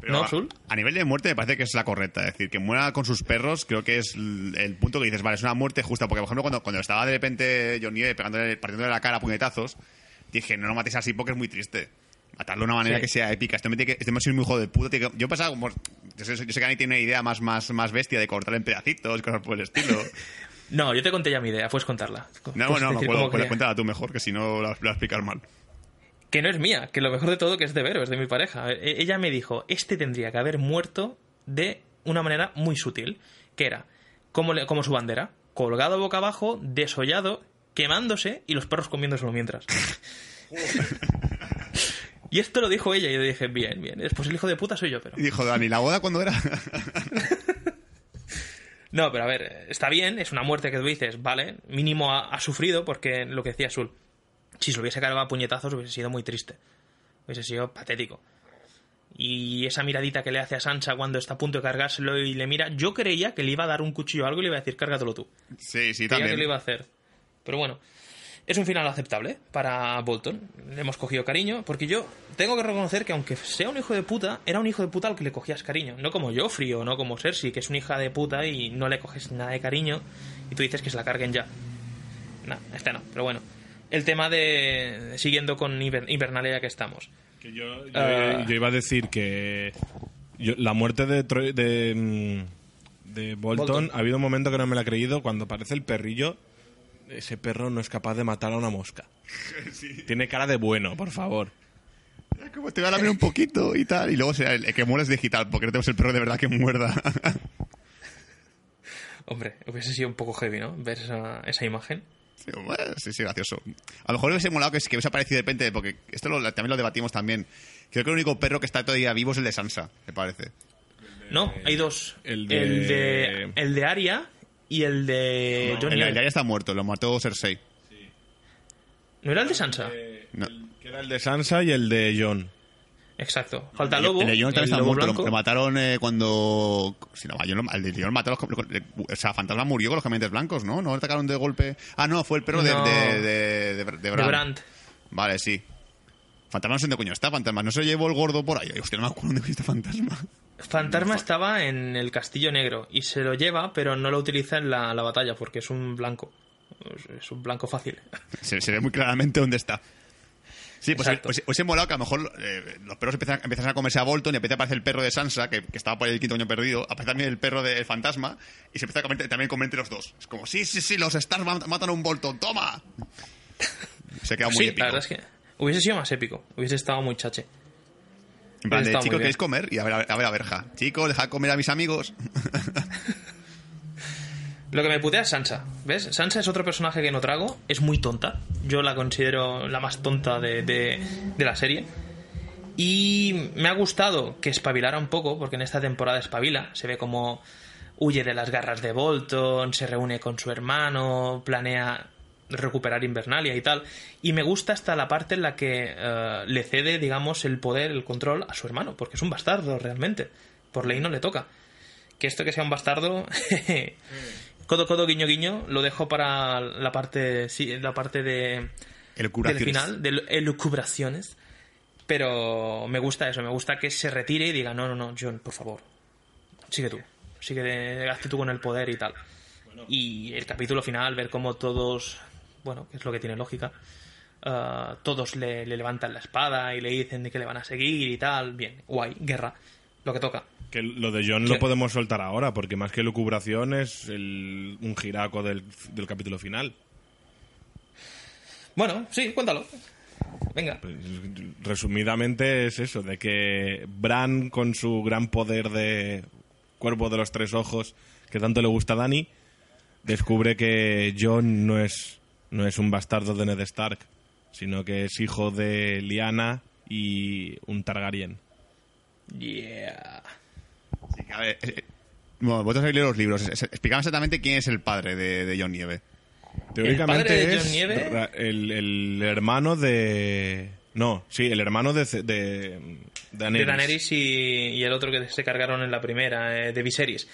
Pero ¿No, a- Sul? A nivel de muerte me parece que es la correcta. Es decir, que muera con sus perros creo que es el punto que dices, vale, es una muerte justa. Porque, por ejemplo, cuando, cuando estaba de repente John Nieve pegándole, partiéndole la cara a puñetazos, dije, no lo mates así porque es muy triste. Matarlo de una manera Sí. que sea épica. Este que, este es muy hijo de puta. que- yo pensaba como. Yo sé, yo sé que Ani tiene una idea más, más, más bestia de cortar en pedacitos, cosas por el estilo. *laughs* No, yo te conté ya mi idea, puedes contarla. No, Puedes no, *laughs* no, puedo, quería. cuéntala tú mejor, que si no la, la voy a explicar mal. Que no es mía, que lo mejor de todo que es de Vero, es de mi pareja. E- Ella me dijo, este tendría que haber muerto de una manera muy sutil, que era como, como su bandera, colgado boca abajo, desollado, quemándose y los perros comiéndoselo mientras. *laughs* y esto lo dijo ella y yo dije, bien, bien, después el hijo de puta soy yo, pero... Y dijo, Dani, ¿la boda cuándo era? *laughs* No, pero a ver, está bien, es una muerte que tú dices, vale, mínimo ha, ha sufrido porque lo que decía Sul, si se lo hubiese cargado a puñetazos hubiese sido muy triste, hubiese sido patético. Y esa miradita que le hace a Sansa cuando está a punto de cargárselo y le mira, yo creía que le iba a dar un cuchillo o algo y le iba a decir, cárgatelo tú. sí, sí, Creía que también. lo iba a hacer. Pero bueno, es un final aceptable para Bolton. Le hemos cogido cariño, porque yo tengo que reconocer que aunque sea un hijo de puta, era un hijo de puta al que le cogías cariño. No como Joffrey o no como Cersei, que es una hija de puta y no le coges nada de cariño y tú dices que se la carguen ya. No, este no, pero bueno. El tema de... Siguiendo con Inver- Invernalia que estamos. Que yo, yo- Ah. yo iba a decir que yo- la muerte de, Troy- de, mm, de Bolton, Bolton. ha habido un momento que no me la he creído cuando aparece el perrillo. Ese perro no es capaz de matar a una mosca. *laughs* Tiene cara de bueno, por favor. Como te voy a lamer un poquito y tal. Y luego será el, el que muere es digital, porque no tenemos el perro de verdad que muerda. *laughs* Hombre, hubiese sido un poco heavy, ¿no? Ver esa, esa imagen. Sí, bueno, sí, sí, gracioso. A lo mejor hubiese molado que, que hubiese aparecido de repente, porque esto lo- también lo debatimos también. Creo que el único perro que está todavía vivo es el de Sansa, me parece. No, hay dos. el de- El de, el de Arya y el de Jon El, el de Arya está muerto, lo mató Cersei. ¿No era el de Sansa? No. Que era el de Sansa y el de John. Exacto. Falta El- Lobo. El de también está muerto. Lo, mataron eh, cuando. Si no, el de Jon mató a los. O sea, Fantasma murió con los caminantes blancos, ¿no? No atacaron de golpe. Ah, no, fue el perro de, No. de, de, de, de De Bran. Brandt. Vale, sí. Fantasma no sé dónde coño está, Fantasma. No se llevó el gordo por ahí. Hostia, no me acuerdo dónde está Fantasma. Fantasma estaba en el Castillo Negro y se lo lleva, pero no lo utiliza en la, la batalla porque es un blanco. Es- un blanco fácil. Se, se ve muy claramente dónde está. Sí, pues os, os he molado que a lo mejor eh, los perros empiezan, empiezan a comerse a Bolton y empieza a aparecer el perro de Sansa, que, que estaba por el quinto año perdido, aparece también el perro del fantasma y se empieza a comer, también comer entre los dos. Es como, sí, sí, sí, los Stars mat- matan a un Bolton, toma. Se ha quedado muy sí, épico. la verdad es que hubiese sido más épico. Hubiese estado muy chache. En plan, de, bien. ¿queréis comer? Y a ver, a ver, a verja. Chicos, dejad comer a mis amigos. *laughs* Lo que me putea es Sansa. ¿Ves? Sansa es otro personaje que no trago. Es muy tonta. Yo la considero la más tonta de, de- de la serie. Y me ha gustado que espabilara un poco, porque en esta temporada espabila. Se ve como huye de las garras de Bolton, se reúne con su hermano, planea recuperar Invernalia y tal. Y me gusta hasta la parte en la que eh, le cede, digamos, el poder, el control a su hermano, porque es un bastardo realmente. Por ley no le toca. Que esto que sea un bastardo, *laughs* codo codo guiño guiño, lo dejo para la parte, sí, la parte de, El del final, de elucubraciones. Pero me gusta eso, me gusta que se retire y diga, no, no, no, John, por favor, sigue tú, sigue, de, hazte tú con el poder y tal. Y el capítulo final, ver cómo todos, bueno, que es lo que tiene lógica, ah, todos le, le levantan la espada y le dicen de que le van a seguir y tal, bien, guay, guerra, lo que toca. Que lo de John ¿Qué? lo podemos soltar ahora, porque más que lucubración es el- un giraco del, del capítulo final. Bueno, sí, cuéntalo. Venga. Pues, resumidamente es eso, de que Bran con su gran poder de cuerpo de los tres ojos que tanto le gusta a Dani, descubre que John no es, no es un bastardo de Ned Stark, sino que es hijo de Lyanna y un Targaryen. Yeah. Sí, a ver, eh, bueno, vosotros habéis leído los libros. Explicadme exactamente quién es el padre de, de John Nieve. Teóricamente padre de es Nieve? el, el hermano de... No, sí, el hermano de, de, de Daenerys. De Daenerys y, y el otro que se cargaron en la primera, eh, de Viserys.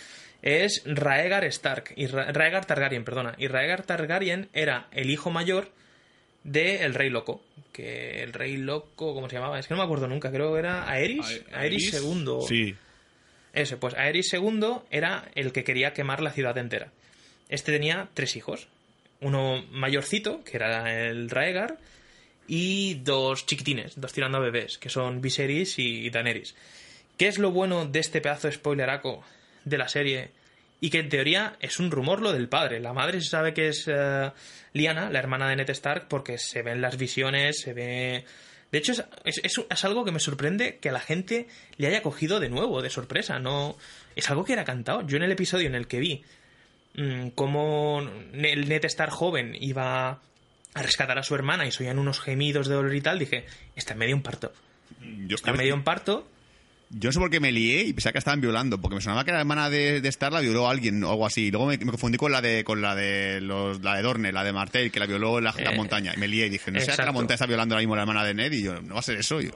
Es Raegar Stark. Y Ra- Raegar Targaryen, perdona. Y Raegar Targaryen era el hijo mayor del Rey Loco. Que el Rey Loco, ¿cómo se llamaba? Es que no me acuerdo nunca. Creo que era Aerys. A- Aerys II. Sí, Ese, pues Aerys II era el que quería quemar la ciudad entera. Este tenía tres hijos. Uno mayorcito, que era el Raegar, y dos chiquitines, dos tirando a bebés, que son Viserys y Daenerys. ¿Qué es lo bueno de este pedazo de spoileraco de la serie? Y que en teoría es un rumor lo del padre. La madre se sabe que es eh, Liana, la hermana de Ned Stark, porque se ven las visiones, se ve... De hecho, es, es- es algo que me sorprende que a la gente le haya cogido de nuevo, de sorpresa. No, es algo que era cantado. Yo en el episodio en el que vi mm, cómo el Ned Stark joven iba a rescatar a su hermana y se oían unos gemidos de dolor y tal, dije, está en medio un parto. Yo, Está en medio un parto yo no sé por qué me lié y pensaba que estaban violando, porque me sonaba que la hermana de, de Star la violó a alguien o algo así. Y luego me, me confundí con la de con la de los, la de Dorne, la de Martel, que la violó en la, la Eh, montaña. Y me lié y dije, no sé que la montaña está violando ahora mismo a la hermana de Ned y yo, no va a ser eso. Yo.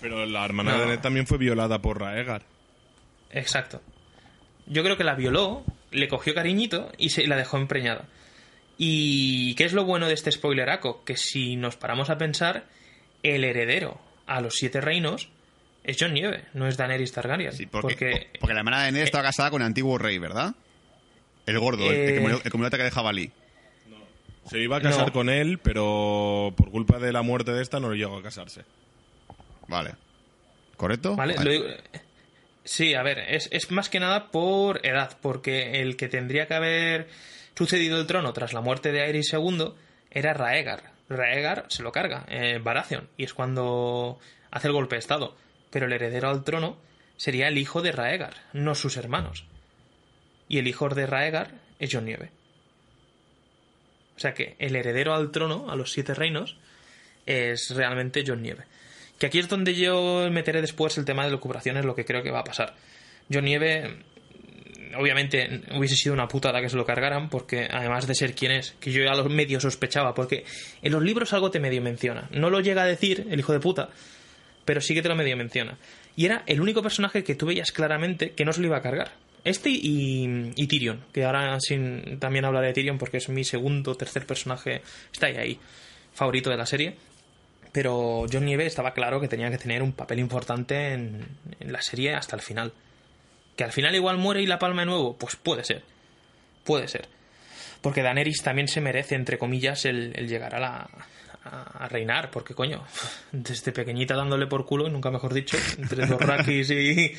Pero la hermana No. de Ned también fue violada por Raegar. Exacto. Yo creo que la violó, le cogió cariñito y se la dejó empreñada. ¿Y qué es lo bueno de este spoileraco? Que si nos paramos a pensar, el heredero a los siete reinos es John Nieve, no es Daenerys Targaryen. Sí, porque, porque porque la hermana de Ned estaba casada con el antiguo rey, ¿verdad? El gordo, el, el que Eh. murió, el que murió ataque de jabalí. Se iba a casar No. con él, pero por culpa de la muerte de esta no llegó a casarse. Vale. ¿Correcto? Vale, lo digo- Sí, a ver, es, es más que nada por edad, porque el que tendría que haber sucedido el trono tras la muerte de Aerys II era Raegar. Raegar se lo carga, eh, Baratheon, y es cuando hace el golpe de estado. Pero el heredero al trono sería el hijo de Raegar, no sus hermanos. Y el hijo de Raegar es Jon Nieve. O sea que el heredero al trono, a los siete reinos, es realmente John Nieve. Que aquí es donde yo meteré después el tema de lucubraciones, lo que creo que va a pasar. John Nieve, obviamente, hubiese sido una putada que se lo cargaran, porque además de ser quien es, que yo ya lo medio sospechaba, porque en los libros algo te medio menciona. No lo llega a decir el hijo de puta, pero sí que te lo medio menciona. Y era el único personaje que tú veías claramente que no se lo iba a cargar. Este y, y Tyrion, que ahora sin, también hablaré de Tyrion porque es mi segundo, tercer personaje, está ahí, ahí, favorito de la serie. Pero John Nieve estaba claro que tenía que tener un papel importante en, la serie hasta el final. Que al final igual muere y la palma de nuevo, pues puede ser. Puede ser. Porque Daenerys también se merece, entre comillas, el llegar a la. A, a reinar, porque coño, *laughs* desde pequeñita dándole por culo, y nunca mejor dicho, entre los rakis y,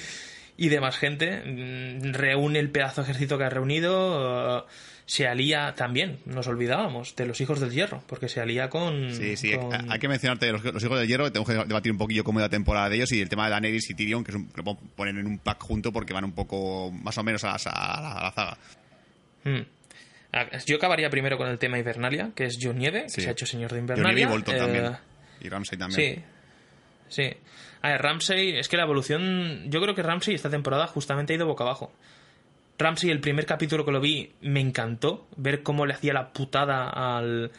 y demás gente, mm, reúne el pedazo de ejército que ha reunido, eh, se alía también, nos olvidábamos, de los hijos del hierro, porque se alía con... Sí, sí, con- hay que mencionarte los, los hijos del hierro, tengo que debatir un poquillo cómo es la temporada de ellos y el tema de Daenerys y Tyrion, que es un, que lo puedo poner en un pack junto porque van un poco más o menos a, la- a la, a la zaga. Mm. Ah, Yo acabaría primero con el tema Invernalia, que es John Nieve, que se ha hecho señor de Invernalia. y Bolton Eh, también. Y Ramsay también. Sí, sí. A ver, Ramsey, es que la evolución. Yo creo que Ramsey esta temporada justamente ha ido boca abajo. Ramsey, el primer capítulo que lo vi, me encantó ver cómo le hacía la putada al.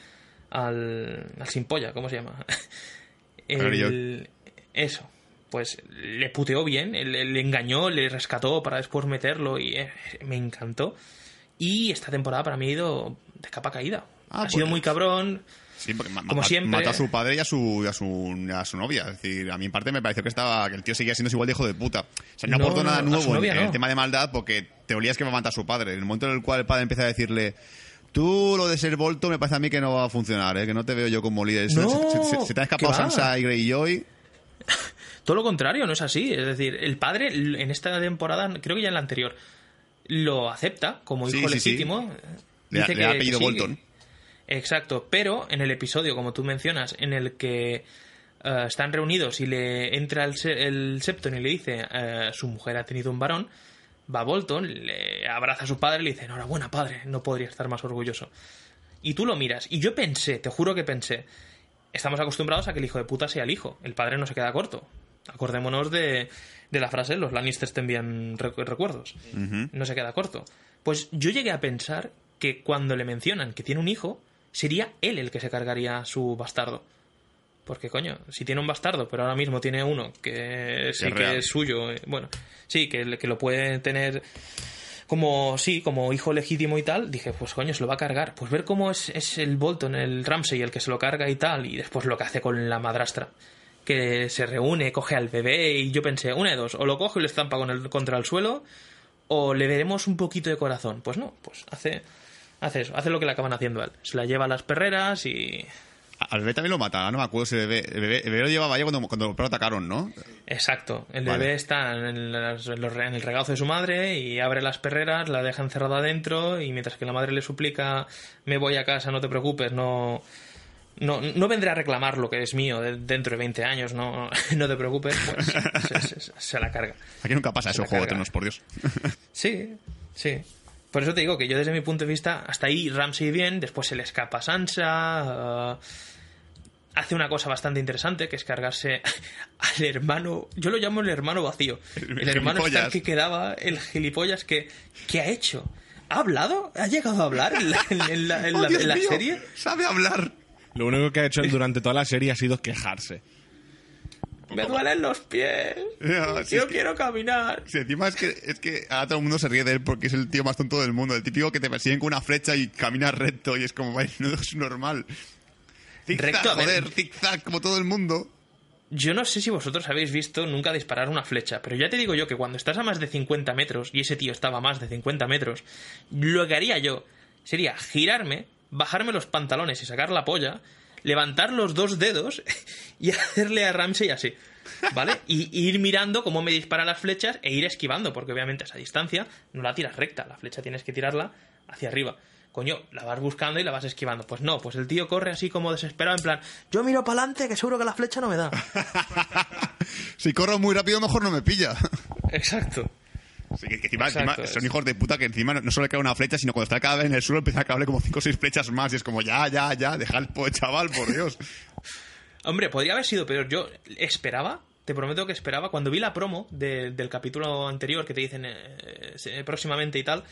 al. al sin polla, ¿cómo se llama? *laughs* El- eso. Pues le puteó bien, le, le engañó, le rescató para después meterlo y eh, me encantó. Y esta temporada para mí ha ido de capa caída. Ah, ha sido pues- muy cabrón. Sí, porque ma- Como ma- siempre. mató a su padre y a su, a su, a su novia. Es decir, a mí en parte me pareció que estaba que el tío seguía siendo igual de hijo de puta. O sea, no, No, aportó no, nada nuevo en- novia en, no. el tema de maldad porque te olías que va a matar a su padre. En el momento en el cual el padre empieza a decirle Tú lo de ser Volto me parece a mí que no va a funcionar, ¿eh? que no te veo yo como líder. Se- No, se, se- se te ha escapado. Sansa y Greyjoy. *laughs* Todo lo contrario, no es así. Es decir, el padre en esta temporada, creo que ya en la anterior, lo acepta como hijo sí, sí. legítimo. Le, Dice le que- ha que apellido sí. Bolton. Exacto, pero en el episodio, como tú mencionas, en el que eh, están reunidos y le entra el Septon y le dice eh, su mujer ha tenido un varón, va Bolton, le abraza a su padre y le dice enhorabuena padre, no podría estar más orgulloso. Y tú lo miras, y yo pensé, te juro que pensé, estamos acostumbrados a que el hijo de puta sea el hijo, el padre no se queda corto. Acordémonos de, de la frase, los Lannisters te envían recu- recuerdos. No se queda corto. Pues yo llegué a pensar que cuando le mencionan que tiene un hijo, sería él el que se cargaría a su bastardo. Porque, coño, si tiene un bastardo, pero ahora mismo tiene uno que sí es que es suyo, eh, bueno, sí, que, que lo puede tener como, sí, como hijo legítimo y tal, dije, pues coño, se lo va a cargar. Pues ver cómo es, es el Bolton, el Ramsey, el que se lo carga y tal, y después lo que hace con la madrastra. Que se reúne, coge al bebé, y yo pensé, una de dos, o lo coge y lo estampa con el, contra el suelo, o le veremos un poquito de corazón. Pues no, pues hace, hace eso, hace lo que le acaban haciendo a él. Se la lleva a las perreras y... Al bebé también lo mata, no me acuerdo si el bebé, el bebé, el bebé lo llevaba ya cuando, cuando lo atacaron, ¿no? Exacto. El Vale. bebé está en, las- en el regazo de su madre y abre las perreras, la deja encerrada adentro y mientras que la madre le suplica me voy a casa, no te preocupes, no... No, no vendré a reclamar lo que es mío de- dentro de 20 años, no, *laughs* no te preocupes, pues se, se- se la carga. Aquí nunca pasa eso Juego de. Tronos, por Dios. *laughs* Sí, sí. Por eso te digo que yo desde mi punto de vista, hasta ahí Ramsey bien, después se le escapa Sansa, eh, hace una cosa bastante interesante, que es cargarse *laughs* al hermano, yo lo llamo el hermano vacío, El el, hermano. Stark que quedaba, el gilipollas que, que ha hecho. ¿Ha hablado? ¿Ha llegado a hablar en la, en la- en ¡Oh, la- Dios en la mío! serie? ¡Sabe hablar! Lo único que ha hecho él durante toda la serie ha sido quejarse. Me duelen los pies. Si yo que- quiero caminar. Encima es que, es que ahora todo el mundo se ríe de él porque es el tío más tonto del mundo. El típico que te persiguen con una flecha y camina recto y es como, no es normal. Ver. joder, zigzag, como todo el mundo. Yo no sé si vosotros habéis visto nunca disparar una flecha, pero ya te digo yo que cuando estás a más de 50 metros, y ese tío estaba a más de 50 metros, lo que haría yo sería girarme, bajarme los pantalones y sacar la polla, levantar los dos dedos *laughs* y hacerle a Ramsey así, ¿vale? Y, y ir mirando cómo me dispara las flechas e ir esquivando, porque obviamente a esa distancia no la tiras recta, la flecha tienes que tirarla hacia arriba. Coño, la vas buscando y la vas esquivando. Pues no, pues el tío corre así como desesperado, en plan, yo miro para adelante que seguro que la flecha no me da. *laughs* Si corro muy rápido, mejor no me pilla. Exacto. Sí, que, que encima, Exacto, encima son hijos de puta que encima no, solo le cae una flecha, sino cuando está cada vez en el suelo empieza a caerle como 5 o 6 flechas más y es como, ya, ya, ya, deja el po- chaval, por Dios. *laughs* Hombre, podría haber sido peor. Yo esperaba, te prometo que esperaba, cuando vi la promo de- del capítulo anterior que te dicen eh, eh, próximamente y tal,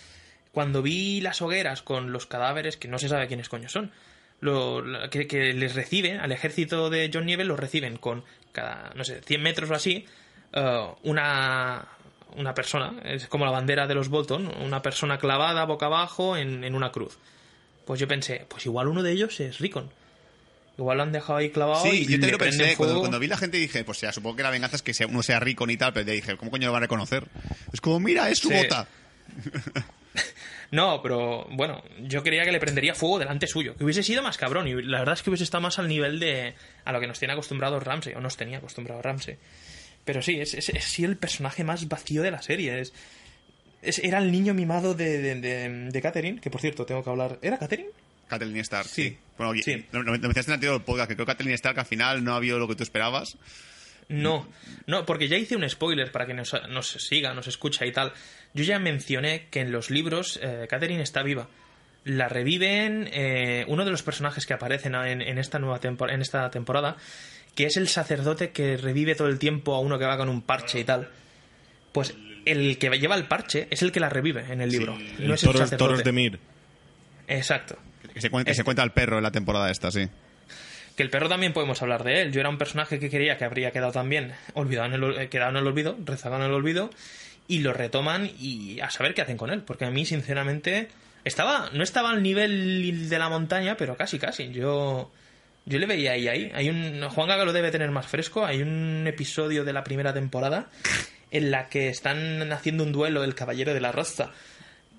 cuando vi las hogueras con los cadáveres, que no se sabe quiénes coño son, lo- la- que, que les reciben, al ejército de John Nieve los reciben con cada, no sé, 100 metros o así, eh, una, una persona, es como la bandera de los Bolton, una persona clavada boca abajo en, en una cruz. Pues yo pensé, pues igual uno de ellos es Rickon. Igual lo han dejado ahí clavado Sí, y yo también le lo pensé. Cuando, vi la gente dije, pues ya, supongo que la venganza es que sea, uno sea rico ni tal, pero le dije, ¿cómo coño lo van a reconocer? Es como, mira, es su Sí. bota. *laughs* No, pero bueno, yo creía que le prendería fuego delante suyo, que hubiese sido más cabrón y la verdad es que hubiese estado más al nivel de a lo que nos tiene acostumbrados Ramsey, o nos tenía acostumbrado Ramsey. Pero sí, es, es, es sí el personaje más vacío de la serie. Es, es- era el niño mimado de, de, de, de Catherine, que por cierto tengo que hablar. ¿Era Catherine? Kathleen Stark, sí. Sí. Bueno, Sí. Lo, lo mencionaste en el anterior podcast, que creo que Kathleen Stark al final no ha habido lo que tú esperabas. No, no, porque ya hice un spoiler para que nos, nos siga, nos escucha y tal. Yo ya mencioné que en los libros eh, Catherine está viva. La reviven eh, uno de los personajes que aparecen en, en esta nueva en esta temporada, que es el sacerdote que revive todo el tiempo a uno que va con un parche y tal. Pues el que lleva el parche es el que la revive en el libro. No es el toros, sacerdote. toros de Mir. Exacto. Que se, cuenta, que se cuenta el perro en la temporada esta, sí. Que el perro también podemos hablar de él. Yo era un personaje que quería que habría quedado también olvidado en el, eh, quedado en el olvido, rezagado en el olvido, y lo retoman y a saber qué hacen con él. Porque a mí, sinceramente, estaba no estaba al nivel de la montaña, pero casi, casi. Yo, yo le veía ahí, ahí. Hay un, Juan Gaga lo debe tener más fresco. Hay un episodio de la primera temporada en la que están haciendo un duelo el caballero de la roza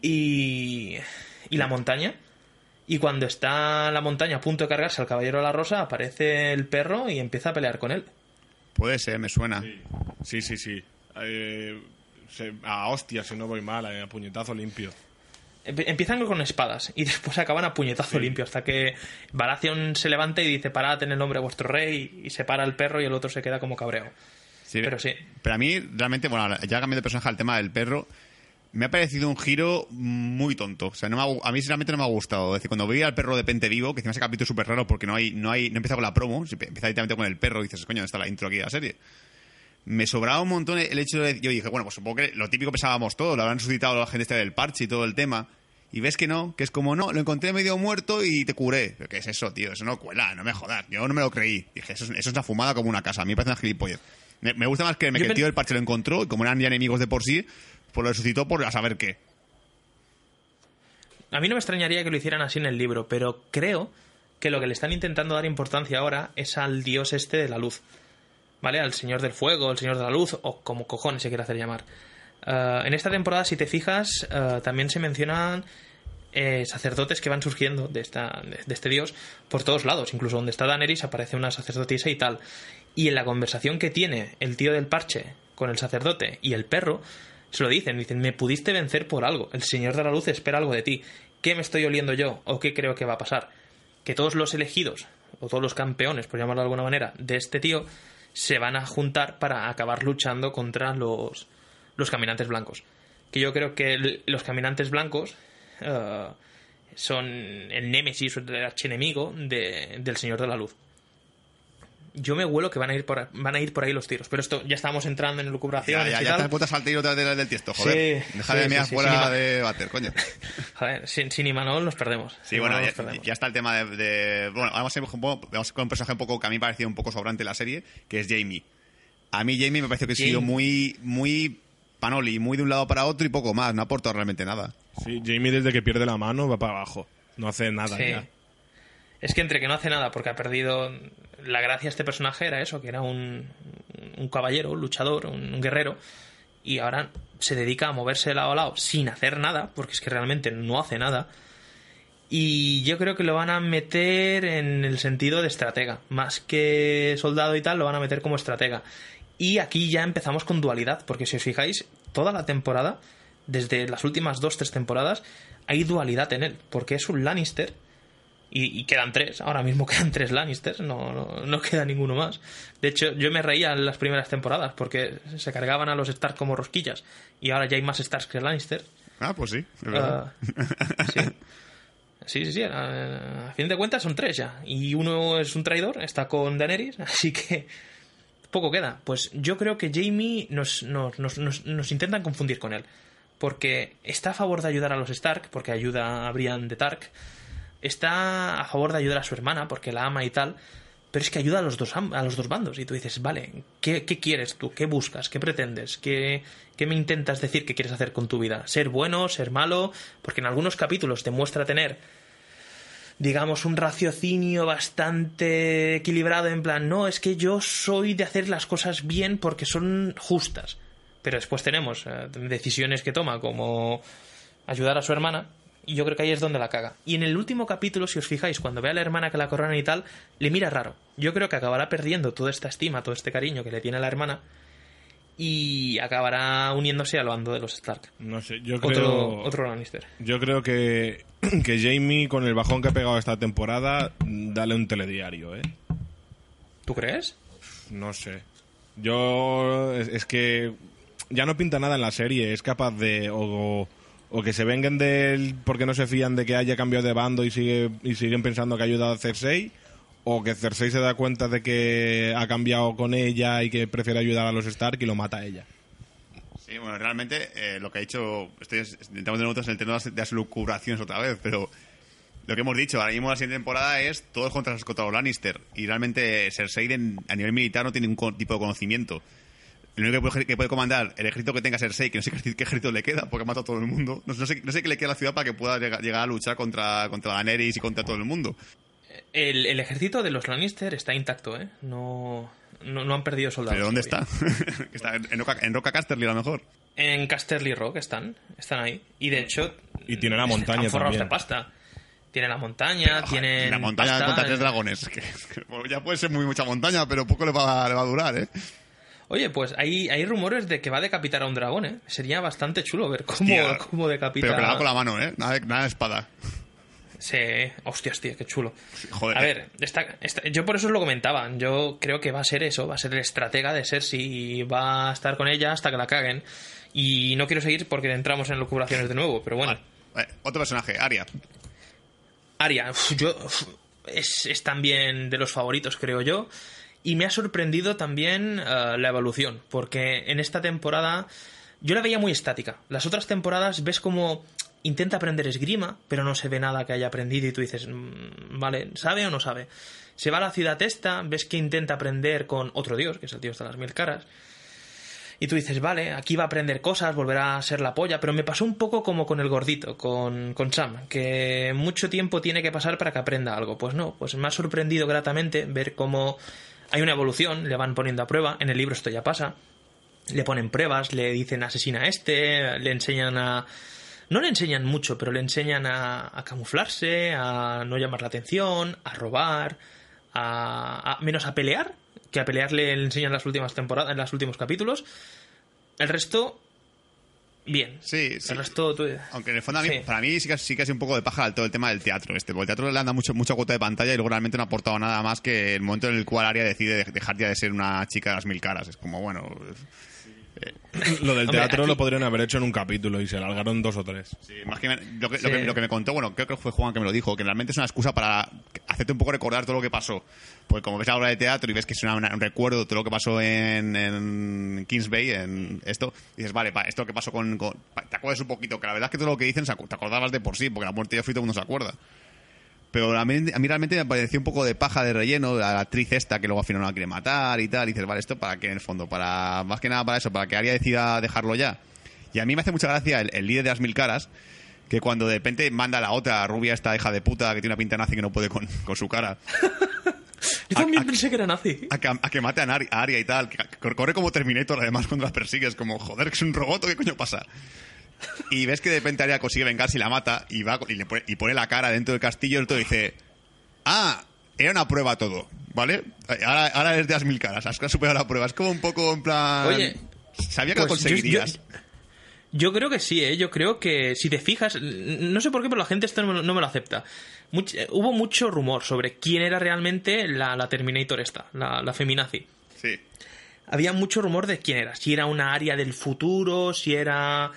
y, y la montaña. Y cuando está la montaña a punto de cargarse al caballero de la rosa, aparece el perro y empieza a pelear con él. Puede ser, me suena. Sí, sí, sí. Eh, se- a hostia, si no voy mal, a puñetazo limpio. Empiezan con espadas y *laughs* después acaban a puñetazo limpio hasta que Baratheon se levanta y dice parad en el nombre de vuestro rey y se para el perro y el otro se queda como cabreo. Sí, Pero sí. Pero a mí, realmente, bueno, ya cambiando de personaje al tema del perro, me ha parecido un giro muy tonto. O sea, no me ha a mí sinceramente no me ha gustado. Es decir, cuando vi al perro de Pente Vivo, que encima ese capítulo es súper raro porque no hay, no hay, no empieza con la promo, empieza directamente con el perro y dices, coño, ¿dónde está la intro aquí de la serie? Me sobraba un montón el hecho de. Yo dije, bueno, pues supongo que lo típico pensábamos todos, lo habrán resucitado la gente esta del parche y todo el tema. Y ves que no, que es como, no, lo encontré medio muerto y te curé. ¿Pero ¿Qué es eso, tío? Eso no cuela, no me jodas. Yo no me lo creí. Dije, eso es, eso es una fumada como una casa. A mí me parece una gilipollas. Me, me gusta más creerme Yo que el tío del parche lo encontró y como eran ya enemigos de por sí, pues lo resucitó por a saber qué. A mí no me extrañaría que lo hicieran así en el libro, pero creo que lo que le están intentando dar importancia ahora es al dios este de la luz. ¿Vale? Al señor del fuego, el señor de la luz, o como cojones se quiere hacer llamar. Eh, en esta temporada, si te fijas, eh, también se mencionan eh, sacerdotes que van surgiendo de, esta, de, este dios por todos lados. Incluso donde está Daenerys aparece una sacerdotisa y tal. Y en la conversación que tiene el tío del parche con el sacerdote y el perro, se lo dicen, dicen, me pudiste vencer por algo, el Señor de la Luz espera algo de ti, ¿qué me estoy oliendo yo o qué creo que va a pasar? Que todos los elegidos, o todos los campeones, por llamarlo de alguna manera, de este tío, se van a juntar para acabar luchando contra los, los caminantes blancos. Que yo creo que los caminantes blancos eh, son el némesis o el archienemigo de, del Señor de la Luz yo me huelo que van a ir por van a ir por ahí los tiros. Pero esto ya estamos entrando en lucubraciones ya, ya, ya te putas al tiro del, del tiesto, joder. Sí, Deja de mirar fuera de bater, coño. *laughs* Joder, sin, sin Imanol nos perdemos. Sí, bueno, ya, está el tema de, bueno, vamos a ir vamos con un personaje un poco que a mí me parecía un poco sobrante en la serie, que es Jamie. A mí Jamie me pareció que ha sido muy muy panoli, muy de un lado para otro y poco más, no ha aportado realmente nada. Sí, Jamie desde que pierde la mano va para abajo. No hace nada ya. Es que entre que no hace nada porque ha perdido. La gracia de este personaje era eso, que era un, un caballero, un luchador, un, guerrero, y ahora se dedica a moverse de lado a lado sin hacer nada, porque es que realmente no hace nada. Y yo creo que lo van a meter en el sentido de estratega, más que soldado y tal, lo van a meter como estratega. Y aquí ya empezamos con dualidad, porque si os fijáis, toda la temporada, desde las últimas dos, tres temporadas, hay dualidad en él, porque es un Lannister y, quedan tres, ahora mismo *laughs* quedan tres Lannisters, no, no, queda ninguno más. De hecho, yo me reía en las primeras temporadas porque se cargaban a los Stark como rosquillas y ahora ya hay más Starks que Lannister. Ah, pues sí, verdad. Ah, sí. Sí, sí, A, fin de cuentas son tres ya. Y uno es un traidor, está con Daenerys, *laughs* así que poco queda. Pues yo creo que Jamie nos, nos, nos, nos, intentan confundir con él. Porque está a favor de ayudar a los Stark, porque ayuda a Brian de Tark está a favor de ayudar a su hermana porque la ama y tal, pero es que ayuda a los dos, a los dos bandos. Y tú dices, vale, ¿qué, quieres tú? ¿Qué buscas? ¿Qué pretendes? ¿Qué, ¿Qué, me intentas decir que quieres hacer con tu vida? ¿Ser bueno? ¿Ser malo? Porque en algunos capítulos te muestra tener, digamos, un raciocinio bastante equilibrado en plan, no, es que yo soy de hacer las cosas bien porque son justas. Pero después tenemos eh, decisiones que toma como ayudar a su hermana y yo creo que ahí es donde la caga. Y en el último capítulo, si os fijáis, cuando ve a la hermana que la corona y tal, le mira raro. Yo creo que acabará perdiendo toda esta estima, todo este cariño que le tiene a la hermana y acabará uniéndose al bando de los Stark. No sé, yo creo... Otro, Lannister. Yo creo que, *clears throat* que Jamie, con el bajón que ha pegado esta temporada, dale un telediario, ¿eh? ¿Tú crees? No sé. Yo... Es, que ya no pinta nada en la serie, es capaz de o que se vengan de él porque no se fían de que haya cambiado de bando y sigue y siguen pensando que ha ayudado a Cersei o que Cersei se da cuenta de que ha cambiado con ella y que prefiere ayudar a los Stark y lo mata a ella. Sí, bueno, realmente eh, lo que ha dicho, estoy, intentamos de nosotros en el tema de las lucubraciones otra vez, pero lo que hemos dicho, ahora mismo la siguiente temporada es todos contra, contra los Lannister y realmente Cersei a nivel militar no tiene ningún tipo de conocimiento el único que puede, comandar el ejército que tenga Cersei, que no sé qué, ejército le queda, porque ha matado a todo el mundo. No, sé, no sé qué le queda a la ciudad para que pueda llegar, a luchar contra, contra Daenerys y contra todo el mundo. El, ejército de los Lannister está intacto, ¿eh? No, no, han perdido soldados. ¿Pero dónde está? *laughs* está en, en, Roca, Casterly, a lo mejor. En Casterly Rock están, están ahí. Y de hecho... Y tiene la montaña también. de pasta. Tiene la montaña, tiene. La montaña contra tres dragones. *laughs* ya puede ser muy mucha montaña, pero poco le va, le va a durar, ¿eh? Oye, pues hay, hay rumores de que va a decapitar a un dragón, ¿eh? Sería bastante chulo ver cómo, cómo decapita... Pero que haga con la mano, ¿eh? Nada de, nada de espada. Sí, hostias, tío, qué chulo. Joder. A ver, yo por eso os lo comentaba. Yo creo que va a ser eso, va a ser el estratega de ser si va a estar con ella hasta que la caguen. Y no quiero seguir porque entramos en locubraciones de nuevo, pero bueno. otro personaje, Aria. Aria, yo. es, es también de los favoritos, creo yo. Y me ha sorprendido también eh, la evolución, porque en esta temporada yo la veía muy estática. Las otras temporadas ves como intenta aprender esgrima, pero no se ve nada que haya aprendido y tú dices, mm, vale, ¿sabe o no sabe? Se va a la ciudad esta, ves que intenta aprender con otro dios, que es el dios de las mil caras, y tú dices, vale, aquí va a aprender cosas, volverá a ser la polla, pero me pasó un poco como con el gordito, con, con Sam, que mucho tiempo tiene que pasar para que aprenda algo. Pues no, pues me ha sorprendido gratamente ver cómo hay una evolución, le van poniendo a prueba, en el libro esto ya pasa, le ponen pruebas, le dicen asesina a este, le enseñan a, no le enseñan mucho, pero le enseñan a, a camuflarse, a no llamar la atención, a robar, a, menos a pelear, que a pelear le enseñan en las últimas temporadas, en los últimos capítulos. El resto, bien. Sí, sí. El resto, tú- Aunque en el fondo a mí- Sí. para mí sí que, sí que ha sido un poco de paja todo el tema del teatro este, porque el teatro le anda mucho, mucha cuota de pantalla y luego realmente no ha aportado nada más que el momento en el cual Aria decide de- dejar ya de ser una chica de las mil caras. Es como, bueno, Lo del Hombre, teatro aquí- lo podrían haber hecho en un capítulo y se alargaron dos o tres. sí, más que me- lo, que, lo Sí. que- lo que me contó, bueno, creo que fue Juan que me lo dijo, que realmente es una excusa para hacerte un poco recordar todo lo que pasó. Porque como ves la obra de teatro y ves que es una- una- un recuerdo de todo lo que pasó en, en Kings Bay, en esto, dices, vale, pa, esto que pasó con, con- pa, Te acuerdas un poquito, que la verdad es que todo lo que dicen se acu- te acordabas de por sí, porque la muerte de Joffrey todo el mundo se acuerda. Pero a mí, a mí realmente me pareció un poco de paja de relleno, la actriz esta que luego al final no la quiere matar y tal. Y dices, vale, esto para qué en el fondo, para más que nada para eso, para que Arya decida dejarlo ya. Y a mí me hace mucha gracia el, el líder de las mil caras, que cuando de repente manda a la otra rubia, esta hija de puta, que tiene una pinta nazi que no puede con, con su cara, *laughs* Yo también a- pensé que era nazi. a que, a que mate a, a Arya y tal, que, corre como Terminator además cuando las persigues, como, joder, que es un robot, ¿o ¿qué coño pasa? Y ves que de repente Arya consigue vengarse y la mata y va y, le pone, y pone la cara dentro del castillo y el otro dice, ah, era una prueba todo, ¿vale? Ahora, ahora es de las mil caras, has superado la prueba. Es como un poco en plan... Oye, sabía que lo Pues yo- conseguirías. Yo, yo creo que sí, ¿eh? Yo creo que si te fijas, no sé por qué, pero la gente esto no me, lo- no me lo acepta. Much- eh, hubo mucho rumor sobre quién era realmente la, la Terminator esta, la, la feminazi. Sí. Había mucho rumor de quién era, si era una área del futuro, si era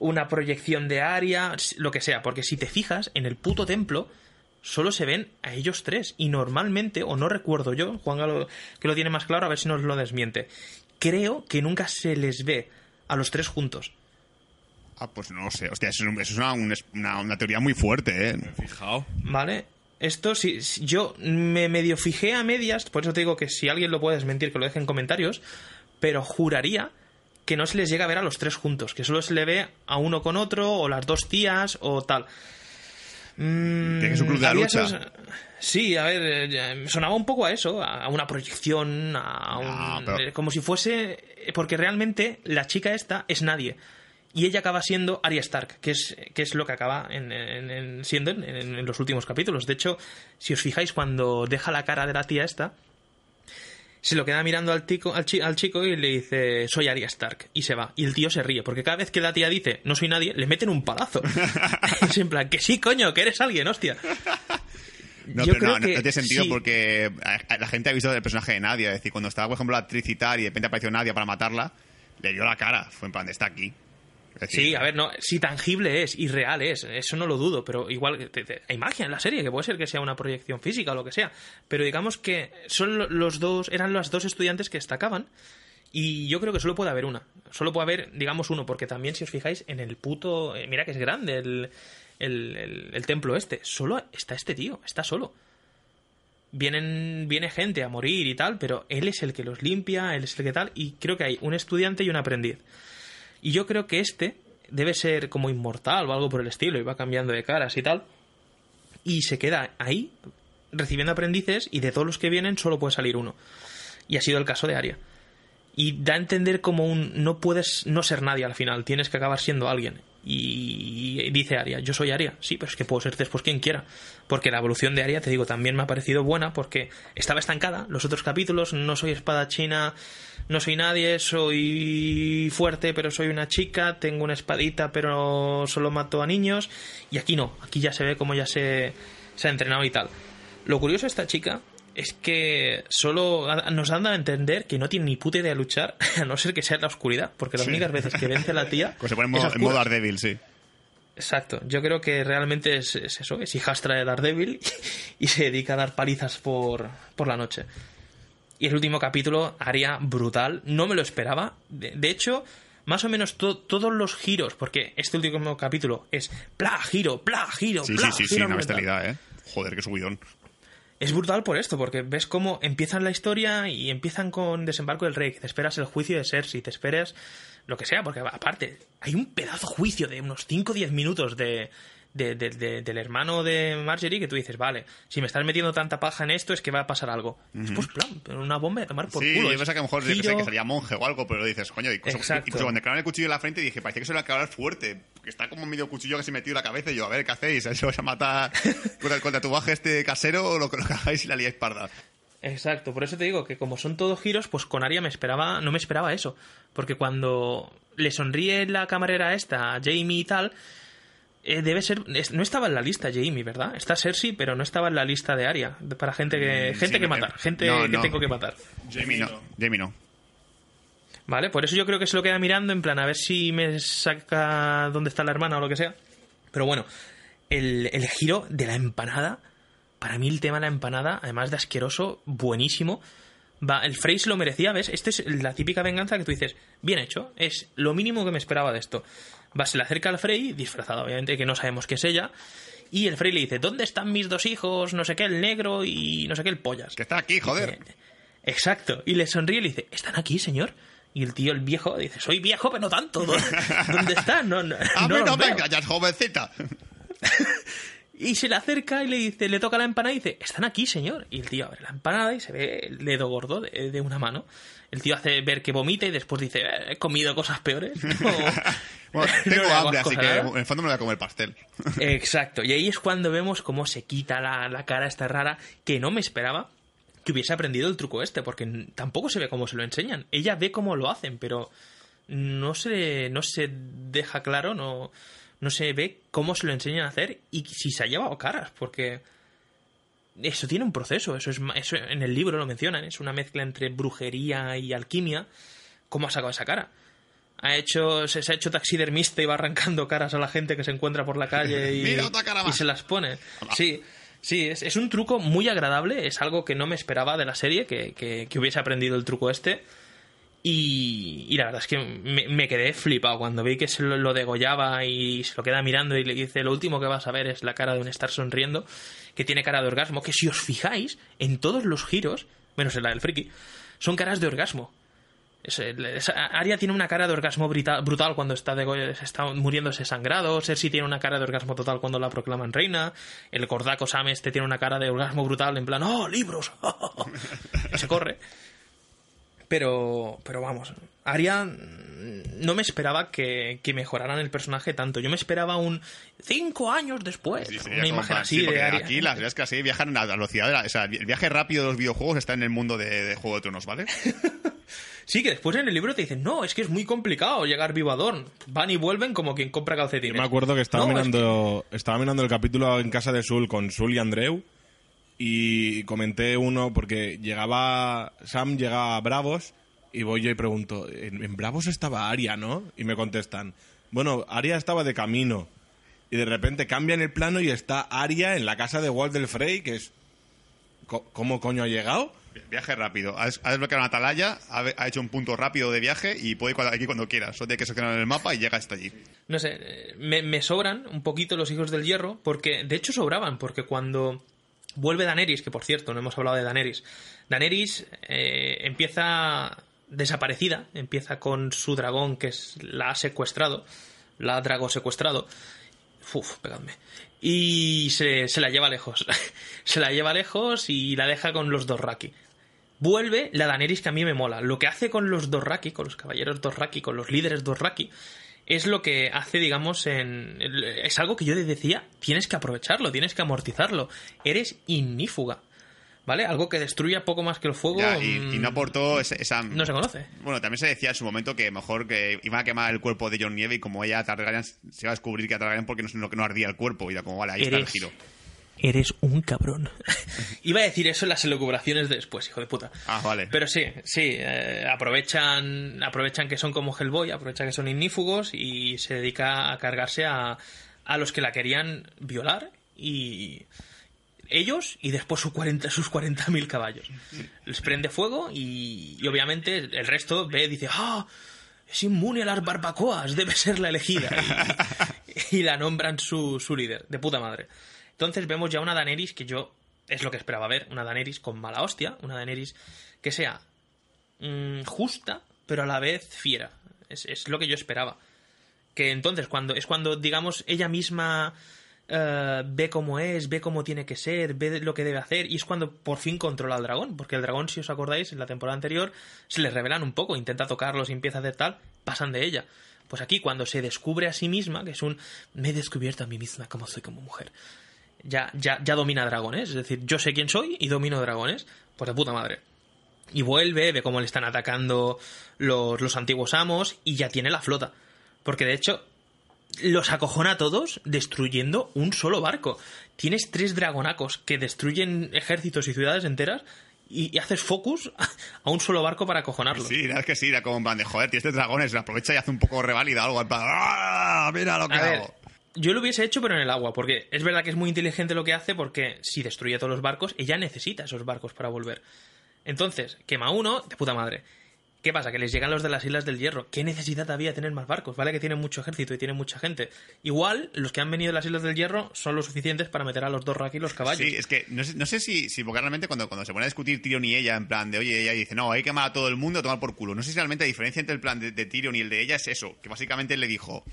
una proyección de área, lo que sea, porque si te fijas, en el puto templo solo se ven a ellos tres y normalmente, o no recuerdo yo, Juan Galo que lo tiene más claro, a ver si nos lo desmiente, creo que nunca se les ve a los tres juntos. Ah, pues no lo sé. Hostia, eso, es un- eso es una, un- una- una teoría muy fuerte, ¿eh? Fijao. ¿Vale? Esto sí, sí, yo me medio fijé a medias, por eso te digo que si alguien lo puede desmentir, que lo deje en comentarios, pero juraría que no se les llega a ver a los tres juntos, que solo se le ve a uno con otro, o las dos tías, o tal. Mm, Tiene un club de la lucha. esos- Sí, a ver, eh, sonaba un poco a eso, a una proyección, a un- No, pero- eh, como si fuese... Porque realmente la chica esta es nadie. Y ella acaba siendo Arya Stark, que es, que es lo que acaba en, en- en- siendo en, en- en los últimos capítulos. De hecho, si os fijáis, cuando deja la cara de la tía esta, se lo queda mirando al, tico, al, chi- al chico y le dice, soy Arya Stark, y se va. Y el tío se ríe, porque cada vez que la tía dice, no soy nadie, le meten un palazo. *laughs* *laughs* es en plan, que sí, coño, que eres alguien, hostia. *laughs* No, Yo pero creo no, no- que no tiene sentido sí. porque la gente ha visto el personaje de Nadia. Es decir, cuando estaba, por ejemplo, la actriz y tal, y de repente apareció Nadia para matarla, le dio la cara. Fue en plan, está aquí. Sí, a ver, no, si tangible es y real es, eso no lo dudo, pero igual te- te- hay magia en la serie, que puede ser que sea una proyección física o lo que sea, pero digamos que son lo- los dos, eran los dos estudiantes que destacaban y yo creo que solo puede haber una, solo puede haber, digamos, uno, porque también si os fijáis en el puto, eh, mira que es grande el, el, el- el templo este, solo está este tío, está solo. Vienen, viene gente a morir y tal, pero él es el que los limpia, él es el que tal, y creo que hay un estudiante y un aprendiz. Y yo creo que este debe ser como inmortal o algo por el estilo, y va cambiando de caras y tal. Y se queda ahí, recibiendo aprendices, y de todos los que vienen solo puede salir uno. Y ha sido el caso de Aria. Y da a entender como un no puedes no ser nadie al final, tienes que acabar siendo alguien. Y dice Aria, yo soy Aria, sí, pero es que puedo ser después quien quiera. Porque la evolución de Aria, te digo, también me ha parecido buena porque estaba estancada. Los otros capítulos, no soy espadachina, no soy nadie, soy fuerte, pero soy una chica, tengo una espadita, pero solo mato a niños. Y aquí no, aquí ya se ve como ya se, se ha entrenado y tal. Lo curioso de esta chica es que solo nos han dado a entender que no tiene ni puta idea de luchar, *laughs* a no ser que sea en la oscuridad, porque las únicas veces que vence a la tía. *laughs* Pues se pone en en modo. Daredevil, sí. Exacto, yo creo que realmente es, es eso, es hijastra de Daredevil *laughs* y se dedica a dar palizas por, por la noche. Y el último capítulo, Aria, brutal, no me lo esperaba. De, de hecho, más o menos to- todos los giros, porque este último capítulo es pla, giro, pla, giro, Sí, pla, sí, sí, sí, una bestialidad, ¿eh? Joder, qué subidón. Es brutal por esto, porque ves cómo empiezan la historia y empiezan con desembarco del rey, que te esperas el juicio de Cersei, te esperas lo que sea, porque aparte hay un pedazo juicio de unos 5 o 10 minutos de, de- de- de- del hermano de Marjorie que tú dices, vale, si me estás metiendo tanta paja en esto es que va a pasar algo. Pues plan, pero una bomba de tomar por sí, culo. yo es pensaba que a lo mejor yo qué sé, giro- que salía monje o algo, pero dices, coño, incluso, incluso cuando clavan el cuchillo en la frente dije, parecía que se lo iba a clavar fuerte, porque está como medio cuchillo que se metió en la cabeza y yo, a ver, ¿qué hacéis? *laughs* ¿Se vais a matar contra el, tatuaje este casero o lo, lo que hagáis y la liáis parda? Exacto, por eso te digo que como son todos giros, pues con Aria me esperaba, no me esperaba eso. Porque cuando le sonríe la camarera esta, a Jamie y tal, eh, debe ser. es- no estaba en la lista Jamie, ¿verdad? Está Cersei, pero no estaba en la lista de Aria. Para gente que. Mm, gente sí, que matar, eh, gente no, que no. tengo que matar. Jamie no. Jamie no. ¿Vale? Por eso yo creo que se lo queda mirando en plan a ver si me saca dónde está la hermana o lo que sea. Pero bueno, el, el giro de la empanada, para mí el tema de la empanada, además de asqueroso, buenísimo. Va, el Frey se lo merecía, ¿ves? Esta es la típica venganza que tú dices, bien hecho, es lo mínimo que me esperaba de esto. Va, se le acerca al Frey, disfrazado obviamente, que no sabemos qué es ella, y el Frey le dice, ¿dónde están mis dos hijos? No sé qué, el negro y no sé qué, el pollas. Que está aquí, joder. Eh, Exacto. Y le sonríe y le dice, ¿están aquí, señor? Y el tío, el viejo, dice, soy viejo, pero no tanto. ¿Dó- ¿Dónde están? No, no, *laughs* A no mí los no me veo". engañas, jovencita. *laughs* Y se le acerca y le dice, le toca la empanada y dice, están aquí, señor. Y el tío abre la empanada y se ve el dedo gordo de, de una mano. El tío hace ver que vomita y después dice, "Eh, he comido cosas peores. *laughs* No, Bueno, *laughs* no tengo hago hambre, así que nada". en el fondo me voy a comer pastel. *laughs* Exacto, y ahí es cuando vemos cómo se quita la, la cara esta rara, que no me esperaba que hubiese aprendido el truco este, porque tampoco se ve cómo se lo enseñan. Ella ve cómo lo hacen, pero no se, no se deja claro, no, no se ve cómo se lo enseñan a hacer y si se ha llevado caras, porque eso tiene un proceso, eso es eso en el libro lo mencionan, es una mezcla entre brujería y alquimia. ¿Cómo ha sacado esa cara? Ha hecho, se, se ha hecho taxidermista y va arrancando caras a la gente que se encuentra por la calle *laughs* y, y se las pone. Sí, sí, es, es un truco muy agradable, es algo que no me esperaba de la serie, que, que- que hubiese aprendido el truco este. Y, la verdad es que me, quedé flipado cuando vi que se lo, degollaba y se lo queda mirando y le dice lo último que vas a ver es la cara de un estar sonriendo que tiene cara de orgasmo que si os fijáis en todos los giros menos en la del friki son caras de orgasmo Arya tiene una cara de orgasmo brutal cuando está, dego- está muriéndose sangrado. Cersei tiene una cara de orgasmo total cuando la proclaman reina. El gordaco Sam este tiene una cara de orgasmo brutal en plan, ¡oh, libros! *laughs* Se corre. Pero, pero vamos, Arya mm, no me esperaba que, que mejoraran el personaje tanto. Yo me esperaba un cinco años después. Sí, una imagen así sí, de. Aquí las es que así viajan a la velocidad de la, o sea, el viaje rápido de los videojuegos está en el mundo de, de Juego de Tronos, ¿vale? *laughs* Sí, que después en el libro te dicen, no, es que es muy complicado llegar vivo a Dorn. Van y vuelven como quien compra calcetines. Yo me acuerdo que estaba No, es mirando estaba mirando el capítulo en casa de Sul con Sul y Andreu y comenté uno porque llegaba Sam llega a Bravos y voy yo y pregunto en, en Bravos estaba Aria no y me contestan bueno Aria estaba de camino y de repente cambian el plano y está Aria en la casa de Walt del Frey que es ¿cómo coño ha llegado? Viaje rápido. Ha, des- ha desbloqueado una atalaya, ha, hecho un punto rápido de viaje y puede ir aquí cuando quiera. Solo tiene que seleccionar el mapa y llega hasta allí. No sé, eh, me, me sobran un poquito los hijos del hierro, porque de hecho sobraban, porque cuando vuelve Daenerys, que por cierto, no hemos hablado de Daenerys, Daenerys eh, empieza desaparecida, empieza con su dragón que es, la ha secuestrado, la ha drago secuestrado, Uf, pegadme. Y se, se la lleva lejos. *laughs* se la lleva lejos y la deja con los Dorraki. Vuelve la Daenerys que a mí me mola. Lo que hace con los Dorraki, con los caballeros Dorraki, con los líderes Dorraki, es lo que hace, digamos, en. Es algo que yo le decía, tienes que aprovecharlo, tienes que amortizarlo. Eres ignífuga. ¿Vale? Algo que destruya poco más que el fuego. Ya, y, y no mm, aportó esa... No se conoce. Bueno, también se decía en su momento que mejor que iban a quemar el cuerpo de John Nieve y como ella Targaryen se iba a descubrir que a Targaryen porque no, no, no ardía el cuerpo y era como, vale, ahí está el giro. Eres un cabrón. *laughs* Iba a decir eso en las elucubraciones de después, hijo de puta. Ah, vale. Pero sí, sí, eh, aprovechan, aprovechan que son como Hellboy, aprovechan que son ignífugos y se dedica a cargarse a, a los que la querían violar y ellos y después sus 40 sus 40.000 caballos. Les prende fuego y, y obviamente el resto ve y dice, ¡ah! es inmune a las barbacoas, debe ser la elegida. *laughs* Y, y la nombran su, su líder, de puta madre. Entonces vemos ya una Daenerys que yo es lo que esperaba ver, una Daenerys con mala hostia, una Daenerys que sea mm, justa, pero a la vez fiera. Es, es lo que yo esperaba. Que entonces, cuando es cuando, digamos, ella misma eh, ve cómo es, ve cómo tiene que ser, ve lo que debe hacer, y es cuando por fin controla al dragón, porque el dragón, si os acordáis, en la temporada anterior se le revelan un poco, intenta tocarlos y empieza a hacer tal, pasan de ella. Pues aquí, cuando se descubre a sí misma, que es un me he descubierto a mí misma como soy como mujer, ya, ya, ya domina dragones, es decir, yo sé quién soy y domino dragones, pues de puta madre. Y vuelve, ve cómo le están atacando los, los antiguos amos y ya tiene la flota. Porque de hecho, los acojona a todos destruyendo un solo barco. Tienes tres dragonacos que destruyen ejércitos y ciudades enteras y, y haces focus a un solo barco para acojonarlos. Sí, es que sí, era como en plan de joder, tío, este dragones, aprovecha y hace un poco reválida algo. En plan, ¡ah! Mira lo que A ver, hago. Yo lo hubiese hecho, pero en el agua, porque es verdad que es muy inteligente lo que hace, porque si destruye todos los barcos, ella necesita esos barcos para volver. Entonces, quema uno, de puta madre. ¿Qué pasa? Que les llegan los de las Islas del Hierro. ¿Qué necesidad había de tener más barcos? Vale que tienen mucho ejército y tienen mucha gente. Igual, los que han venido de las Islas del Hierro son lo suficientes para meter a los dos y los caballos. Sí, es que no sé, no sé si, si porque realmente cuando, cuando se pone a discutir Tyrion y ella, en plan de, oye, ella dice, no, hay que quemar a todo el mundo, tomar por culo. No sé si realmente la diferencia entre el plan de, de y el de ella es eso, que básicamente le dijo,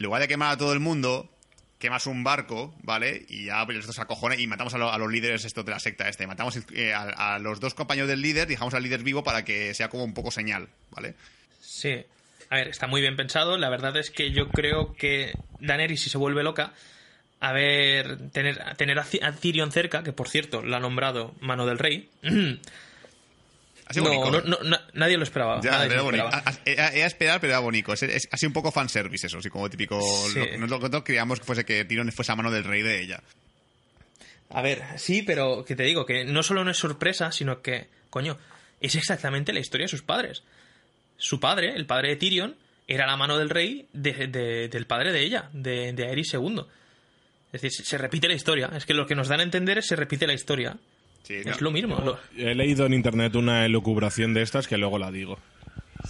en lugar de quemar a todo el mundo, quemas un barco, ¿vale? Y ya pues, estos acojones y matamos a, lo- a los líderes estos de la secta este. Matamos eh, a, los dos compañeros del líder, dejamos al líder vivo para que sea como un poco señal, ¿vale? Sí. A ver, está muy bien pensado. La verdad es que yo creo que Daenerys, si se vuelve loca, a ver, tener, tener a Tyrion cerca, que por cierto lo ha nombrado Mano del Rey. *clears throat* Ha sido no, bonito. no, no, na- nadie lo esperaba. Ya, nadie era lo esperaba. Era, era esperar, pero era bonito. Es, es así un poco fanservice eso, así como típico... Sí. Lo, que nosotros queríamos que fuese que Tyrion fuese a mano del rey de ella. A ver, sí, pero que te digo que no solo no es sorpresa, sino que, coño, es exactamente la historia de sus padres. Su padre, el padre de Tyrion, era la mano del rey de- de- del padre de ella, de, de Aerys II. Es decir, se, se repite la historia. Es que lo que nos dan a entender es se repite la historia. Sí, Es no. lo mismo. lo- He leído en internet una elucubración de estas que luego la digo.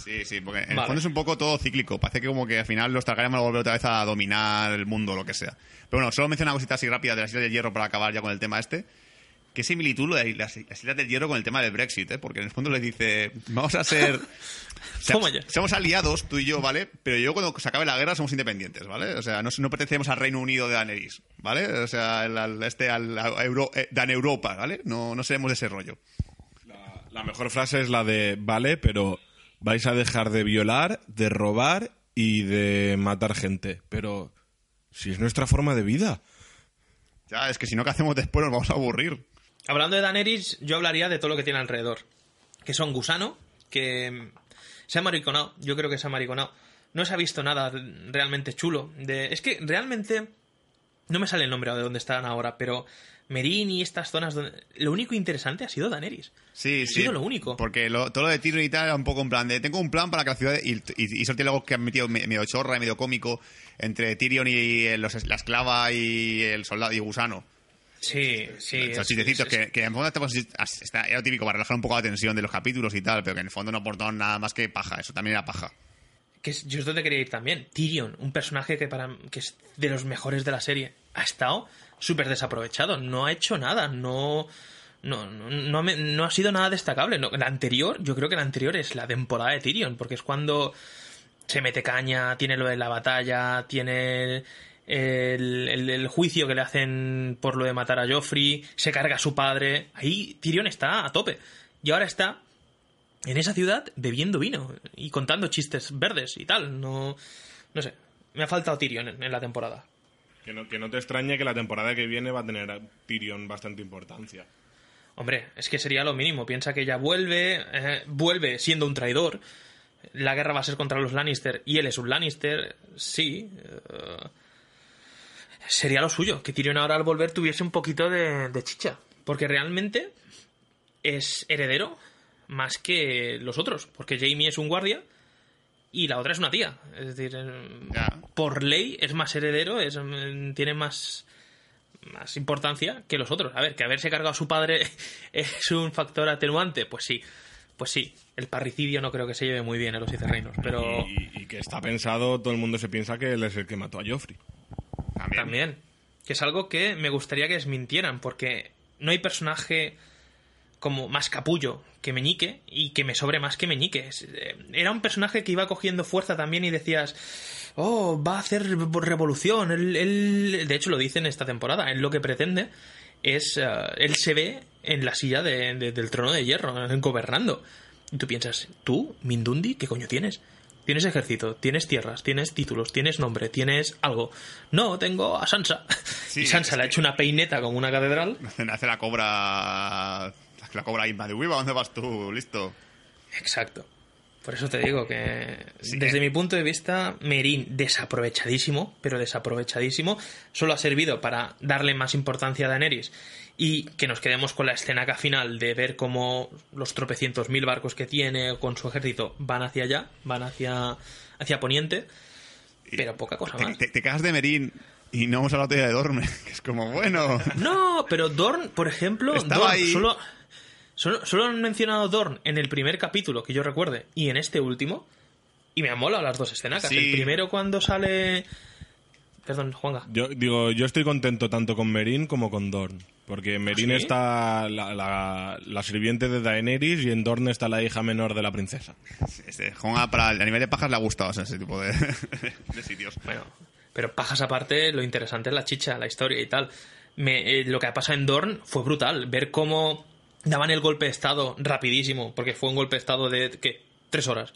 Sí, sí, porque en el fondo es un poco todo cíclico. Parece que como que al final los Targaryen van a volver otra vez a dominar el mundo o lo que sea. Pero bueno, solo menciono una cosita así rápida de las Islas del Hierro para acabar ya con el tema este. Qué similitud lo de las, las Islas del Hierro con el tema del Brexit, ¿eh? Porque en el fondo le dice, vamos a ser... se- *laughs* Toma ya. Somos aliados, tú y yo, ¿vale? Pero yo cuando se acabe la guerra somos independientes, ¿vale? O sea, no, no pertenecemos al Reino Unido de Daenerys, ¿vale? O sea, al, al- este, al, a Euro, eh, Dan Europa, ¿vale? No, no seremos de ese rollo. La mejor frase es la de, vale, pero vais a dejar de violar, de robar y de matar gente. Pero si es nuestra forma de vida. Ya, es que si no, ¿qué hacemos después? Nos vamos a aburrir. Hablando de Daenerys, yo hablaría de todo lo que tiene alrededor. Que son gusano, que se ha mariconado. Yo creo que se ha mariconado. No se ha visto nada realmente chulo. De... Es que realmente no me sale el nombre de dónde están ahora, pero Merín y estas zonas donde... Lo único interesante ha sido Daenerys. Sí, Ha sí. sido lo único. Porque lo- todo lo de Tyrion y tal era un poco en plan de tengo un plan para que la ciudad y, y, y luego que han metido me- medio chorra y medio cómico entre Tyrion y el- los- la esclava y el soldado y Gusano. Sí, sí. Es- chistecitos que, que en fondo estamos- está- era típico para relajar un poco la tensión de los capítulos y tal, pero que en el fondo no aportaron nada más que paja. Eso también era paja. que es- yo es donde quería ir también. Tyrion, un personaje que para que es de los mejores de la serie, ha estado súper desaprovechado. No ha hecho nada, no. No, no, no, me- no ha sido nada destacable. No, la anterior, yo creo que la anterior es la temporada de Tyrion, porque es cuando se mete caña, tiene lo de la batalla, tiene el, el- el juicio que le hacen por lo de matar a Joffrey, se carga a su padre. Ahí Tyrion está a tope. Y ahora está en esa ciudad bebiendo vino y contando chistes verdes y tal. No, no sé. Me ha faltado Tyrion en, en la temporada. Que no, que no te extrañe que la temporada que viene va a tener a Tyrion bastante importancia. Hombre, es que sería lo mínimo. Piensa que ella vuelve, eh, vuelve siendo un traidor. La guerra va a ser contra los Lannister y él es un Lannister. Sí. eh, sería lo suyo. Que Tyrion ahora al volver tuviese un poquito de, de chicha. Porque realmente es heredero más que los otros. Porque Jamie es un guardia y la otra es una tía. Es decir, eh, por ley es más heredero, es, mm, tiene más, más importancia que los otros. A ver, que haberse cargado a su padre *laughs* es un factor atenuante, pues sí. Pues sí, el parricidio no creo que se lleve muy bien en los reinos, pero Y, y que está pensado, todo el mundo se piensa que él es el que mató a Joffrey. También. Que es algo que me gustaría que desmintieran, porque no hay personaje como más capullo que Meñique y que me sobre más que Meñique. Eh, Era un personaje que iba cogiendo fuerza también y decías, oh, va a hacer revolución. Él, de hecho, lo dice en esta temporada. Él lo que pretende es. eh, él se ve en la silla de- de- del trono de hierro, gobernando. Y tú piensas, ¿tú, Mindundi, qué coño tienes? Tienes ejército, tienes tierras, tienes títulos, tienes nombre, tienes algo. No, tengo a Sansa. Sí, y Sansa le ha hecho una peineta como una catedral. *laughs* Hace la cobra. La cobra Inma de Uy, ¿a dónde vas tú? Listo. Exacto. Por eso te digo que Sí, desde eh. mi punto de vista, Merín desaprovechadísimo, pero desaprovechadísimo, solo ha servido para darle más importancia a Daenerys y que nos quedemos con la escenaca final de ver cómo los tropecientos mil barcos que tiene con su ejército van hacia allá, van hacia, hacia Poniente, pero poca cosa más. te, te cagas de Merín y no hemos hablado todavía de Dorme, *laughs* que es como, bueno. No, pero Dorn, por ejemplo, Estaba Dorn, ahí. Solo, solo, solo han mencionado Dorn en el primer capítulo que yo recuerde y en este último. Y me han molado las dos escenacas. Sí. El primero cuando sale. Perdón, Juanga. Yo digo, yo estoy contento tanto con Merin como con Dorn. Porque en Merin ¿Sí? está la, la- la sirviente de Daenerys y en Dorn está la hija menor de la princesa. Este, Jonga, para el- a nivel de pajas le ha gustado o sea, ese tipo de, *laughs* de sitios. Bueno, pero pajas aparte, lo interesante es la chicha, la historia y tal. Me- eh, lo que ha pasado en Dorn fue brutal. Ver cómo daban el golpe de estado rapidísimo, porque fue un golpe de estado de, ¿qué? Tres horas.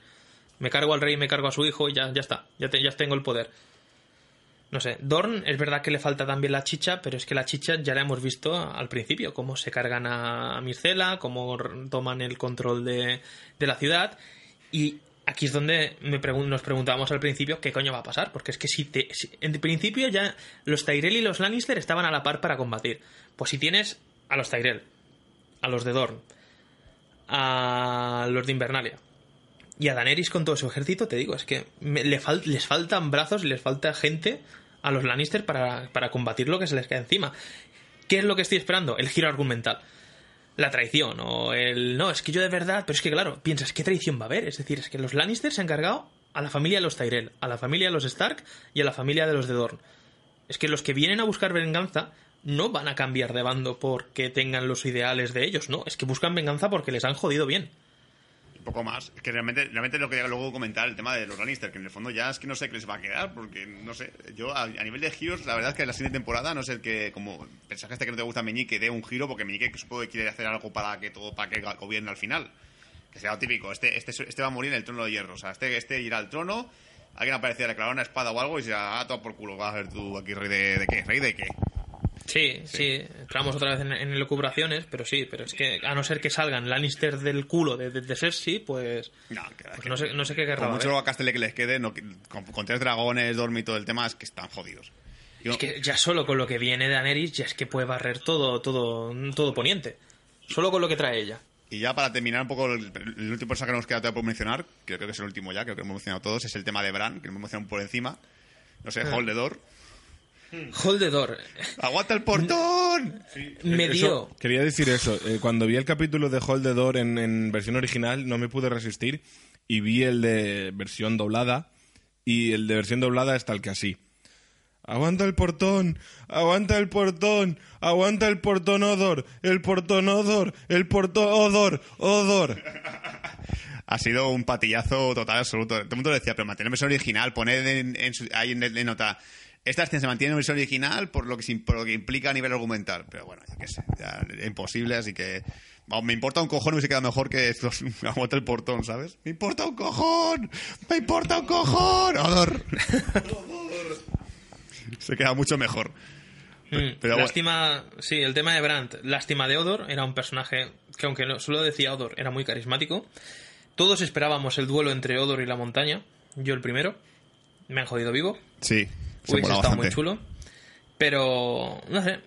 Me cargo al rey, me cargo a su hijo y ya, ya está. Ya, ya tengo el poder. No sé, Dorn es verdad que le falta también la chicha, pero es que la chicha ya la hemos visto al principio, cómo se cargan a Mircela, cómo toman el control de, de la ciudad. Y aquí es donde me pregun- nos preguntábamos al principio qué coño va a pasar, porque es que si te... en principio ya los Tyrell y los Lannister estaban a la par para combatir. Pues si tienes a los Tyrell, a los de Dorn, a los de Invernalia, y a Daenerys con todo su ejército, te digo, es que le les faltan brazos y les falta gente a los Lannister para, para combatir lo que se les cae encima. ¿Qué es lo que estoy esperando? El giro argumental. La traición o el... No, es que yo de verdad... Pero es que claro, piensas, ¿qué traición va a haber? Es decir, es que los Lannister se han cargado a la familia de los Tyrell, a la familia de los Stark y a la familia de los de Dorn. Es que los que vienen a buscar venganza no van a cambiar de bando porque tengan los ideales de ellos, no. Es que buscan venganza porque les han jodido bien. Un poco más. Que realmente, realmente lo que luego comentar el tema de los Lannister, que en el fondo ya es que no sé qué les va a quedar, porque no sé. Yo, a, nivel de giros, la verdad es que la siguiente temporada, no sé que, como pensaste que no te gusta Meñique, dé un giro, porque Meñique supongo quiere hacer algo para que todo, para que gobierne al final. Que sea lo típico, este, este, este va a morir en el trono de hierro. O sea, este, este irá al trono, alguien aparecerá, le una espada o algo y será, ah, todo por culo, vas a ser tú aquí rey de, de qué, rey de qué. Sí, sí, entramos otra vez en, en elucubraciones, pero sí, pero es que a no ser que salgan Lannister del culo de, de, de Cersei, pues, No, pues que- no, sé, no sé qué querrá mucho a Castele que les quede, no, con, con tres dragones, dormir todo el tema, es que están jodidos. Yo- Es que ya solo con lo que viene de Daenerys ya es que puede barrer todo, todo, todo poniente. Solo con lo que trae ella. Y ya para terminar un poco, el, el último personaje que nos queda todavía por mencionar, que creo que es el último ya, creo que lo hemos mencionado todos, es el tema de Bran, que lo hemos mencionado por encima. No sé, Ah. Holdedor. Hold the door. ¡Aguanta el portón! Me Eso- dio. quería decir eso. eh, cuando vi el capítulo de Hold the Door en, en versión original, no me pude resistir y vi el de versión doblada. Y el de versión doblada está el que así. Aguanta el portón, aguanta el portón, aguanta el portón Odor, el portón Odor, el portón Odor, Odor. *laughs* Ha sido un patillazo total absoluto. Todo el mundo lo decía, pero mantener versión original, poner en, en su- ahí en, en nota. Esta escena se mantiene en versión original por lo que, por lo que implica a nivel argumental. Pero bueno, yo qué sé, ya, es imposible, así que. me importa un cojón y se queda mejor que estos. *laughs* Aguanta el portón, ¿sabes? ¡Me importa un cojón! ¡Me importa un cojón! ¡Odor! *laughs* se queda mucho mejor. Mm, Pero bueno. lástima, sí, el tema de Brandt, lástima de Odor, era un personaje que aunque no, solo decía Odor, era muy carismático. Todos esperábamos el duelo entre Odor y la montaña, yo el primero, me han jodido vivo, Sí, se hubiese estado muy chulo, pero no sé,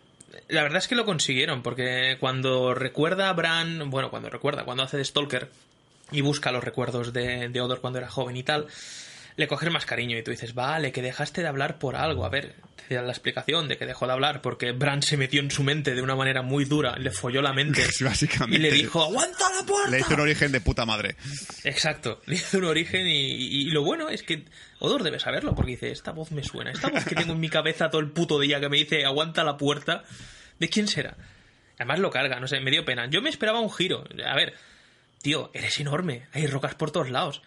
la verdad es que lo consiguieron, porque cuando recuerda a Bran, bueno, cuando recuerda, cuando hace de Stalker y busca los recuerdos de, de Odor cuando era joven y tal, le coges más cariño y tú dices, vale, que dejaste de hablar por algo. A ver, te dan la explicación de que dejó de hablar porque Bran se metió en su mente de una manera muy dura, le folló la mente *laughs* y le dijo, ¡aguanta la puerta! Le hizo un origen de puta madre. Exacto, *laughs* le hizo un origen y, y- y lo bueno es que Odor debe saberlo porque dice, esta voz me suena, esta voz que tengo en mi cabeza todo el puto día que me dice, aguanta la puerta, ¿de quién será? Además lo carga, no sé, me dio pena. Yo me esperaba un giro. A ver, tío, eres enorme, hay rocas por todos lados.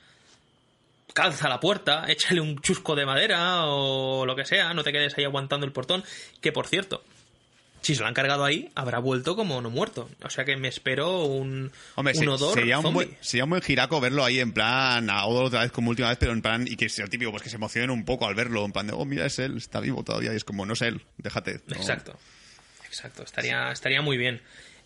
Calza la puerta, échale un chusco de madera o lo que sea, no te quedes ahí aguantando el portón, que por cierto, si se lo han cargado ahí, habrá vuelto como no muerto. O sea que me espero un, Hombre, un se- odor sería, un buen, sería un buen giraco verlo ahí en plan a Odo otra vez como última vez, pero en plan, y que sea típico, pues que se emocionen un poco al verlo, en plan de, oh, mira, es él, está vivo todavía, y es como, no es él, déjate. no. Exacto. Exacto. Estaría, estaría muy bien.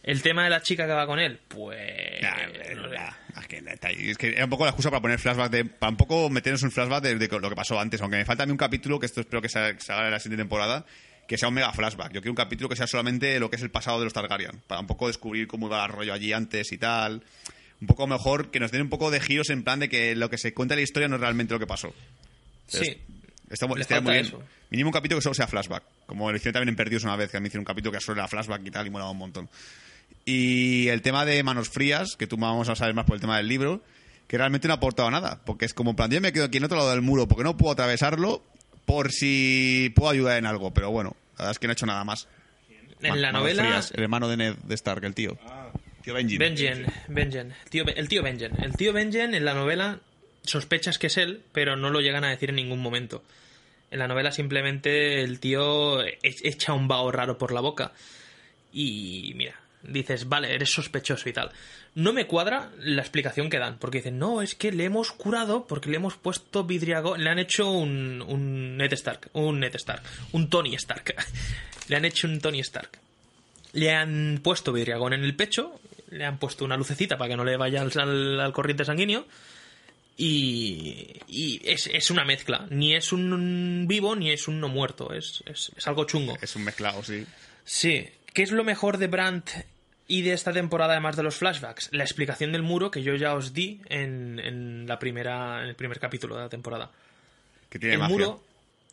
El tema de la chica que va con él, pues... Nah, no sé. nah, es que, está. Es que era un poco la excusa para poner flashback de, para un poco meternos un flashback de, de lo que pasó antes, aunque me falta a mí un capítulo, que esto espero que haga en la siguiente temporada, que sea un mega flashback. Yo quiero un capítulo que sea solamente lo que es el pasado de los Targaryen, para un poco descubrir cómo iba el rollo allí antes y tal. Un poco mejor, que nos den un poco de giros en plan de que lo que se cuenta en la historia no es realmente lo que pasó. Sí. Está, falta muy bien. eso. Mínimo un capítulo que solo sea flashback. Como lo hicieron también en Perdidos una vez, que a mí hicieron un capítulo que solo era flashback y tal, y molaba un montón. Y el tema de Manos Frías, que tú vamos a saber más por el tema del libro, que realmente no ha aportado nada. Porque es como, en plan, yo me quedo aquí en otro lado del muro porque no puedo atravesarlo por si puedo ayudar en algo. Pero bueno, la verdad es que no he hecho nada más. En Ma- la Manos novela... Frías, el hermano de Ned de Stark, el tío. Tío Benji. Benjen, Benjen, tío, el tío Benjen. El tío Benjen en la novela sospechas que es él, pero no lo llegan a decir en ningún momento. En la novela simplemente el tío e- echa un vaho raro por la boca y mira, dices, vale, eres sospechoso y tal. No me cuadra la explicación que dan, porque dicen, no, es que le hemos curado porque le hemos puesto vidriago, le han hecho un, un Ned Stark, un Ned Stark, un Tony Stark. *laughs* le han hecho un Tony Stark le han puesto vidriagón en el pecho, le han puesto una lucecita para que no le vaya al, al- al corriente sanguíneo y, y es, es una mezcla. Ni es un vivo ni es un no muerto. Es, es, es algo chungo. Es un mezclado, sí. Sí. ¿Qué es lo mejor de Brandt y de esta temporada, además de los flashbacks? La explicación del muro que yo ya os di en, en la primera, en el primer capítulo de la temporada Que tiene el magia. muro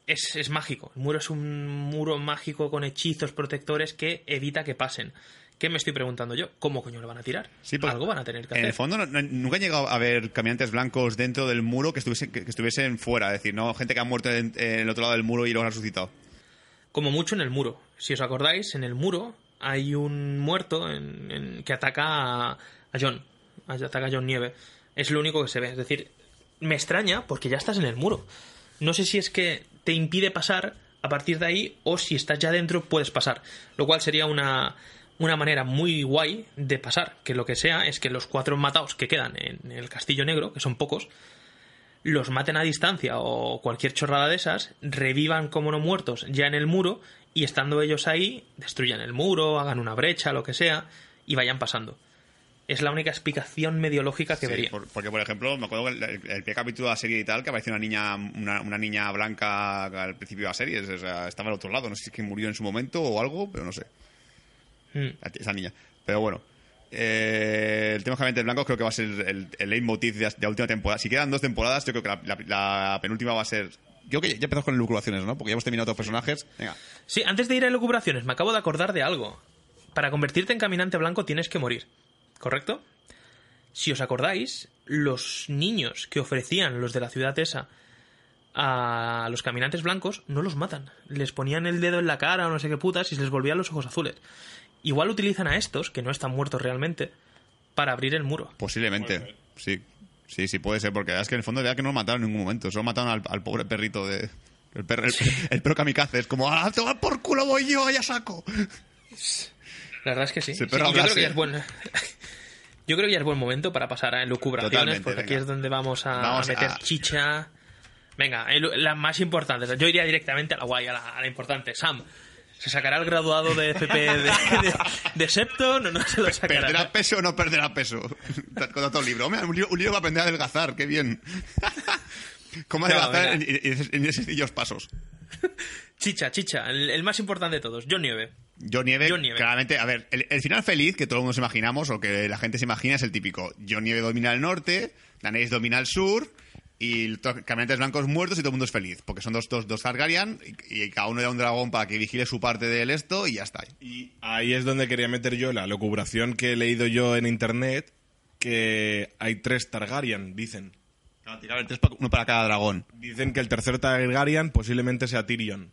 es, es mágico. El muro es un muro mágico con hechizos protectores que evita que pasen. ¿Qué me estoy preguntando yo? ¿Cómo coño lo van a tirar? Sí, porque Algo van a tener que En hacer. el fondo, no- no- nunca han llegado a ver caminantes blancos dentro del muro que estuviesen, que, que estuviesen fuera. Es decir, no gente que ha muerto en, en el otro lado del muro y luego ha resucitado. Como mucho en el muro. Si os acordáis, en el muro hay un muerto en- en- que ataca a, John. Ataca a John Nieve. Es lo único que se ve. Es decir, me extraña porque ya estás en el muro. No sé si es que te impide pasar a partir de ahí o si estás ya dentro puedes pasar. Lo cual sería una, una manera muy guay de pasar. Que lo que sea es que los cuatro matados que quedan en el Castillo Negro, que son pocos, los maten a distancia o cualquier chorrada de esas, revivan como no muertos ya en el muro y estando ellos ahí, destruyan el muro, hagan una brecha, lo que sea, y vayan pasando. Es la única explicación medio lógica que Sí, vería. por- porque, por ejemplo, me acuerdo que el, el, el primer capítulo de la serie y tal, que apareció una niña, una, una niña blanca al principio de la serie. O sea, estaba al otro lado. No sé si es que murió en su momento o algo, pero no sé. Mm. Esa niña. Pero bueno. Eh, el tema de Blancos creo que va a ser el, el leitmotiv de, la- de la última temporada. Si quedan dos temporadas, yo creo que la, la- la penúltima va a ser. Yo creo que ya empezamos con elucubraciones, ¿no? Porque ya hemos terminado otros personajes. Venga. Sí, antes de ir a elucubraciones, me acabo de acordar de algo. Para convertirte en caminante blanco tienes que morir, ¿correcto? Si os acordáis, los niños que ofrecían los de la ciudad esa a los caminantes blancos no los matan. Les ponían el dedo en la cara o no sé qué putas y se les volvían los ojos azules. Igual utilizan a estos, que no están muertos realmente, para abrir el muro. Posiblemente. Sí. Sí, sí, puede ser. Porque es que en el fondo ya que no lo mataron en ningún momento. Solo mataron al, al pobre perrito de. El perro, el, el perro kamikaze. Es como, ¡ah, toma por culo voy yo, ya saco! La verdad es que sí. Yo creo que ya es buen... *laughs* Yo creo que ya es buen momento para pasar a elucubraciones, Totalmente, porque aquí es donde vamos a, Vamos a meter a- chicha. Venga, el- la más importante. Yo iría directamente a la guay, a la, a la importante. Sam, ¿se sacará el graduado de FP de, de, de Septon o no se lo sacará? ¿Perderá peso o no perderá peso? Con otro libro. Hombre, un libro, un libro para aprender a adelgazar, qué bien. *laughs* ¿Cómo No, adelgazar en, venga. en- en esos sencillos pasos? Chicha, chicha, el, el más importante de todos, John Nieve. John Nieve, John Nieve. claramente, a ver, el, el final feliz que todos nos imaginamos o que la gente se imagina es el típico. John Nieve domina el norte, Daenerys domina el sur y caminantes blancos muertos y todo el mundo es feliz. Porque son dos, dos, dos Targaryen y, y cada uno da un dragón para que vigile su parte del esto y ya está. Y ahí es donde quería meter yo la locubración que he leído yo en internet, que hay tres Targaryen, dicen. Claro, tirar el tres uno para cada dragón. Dicen que el tercer Targaryen posiblemente sea Tyrion.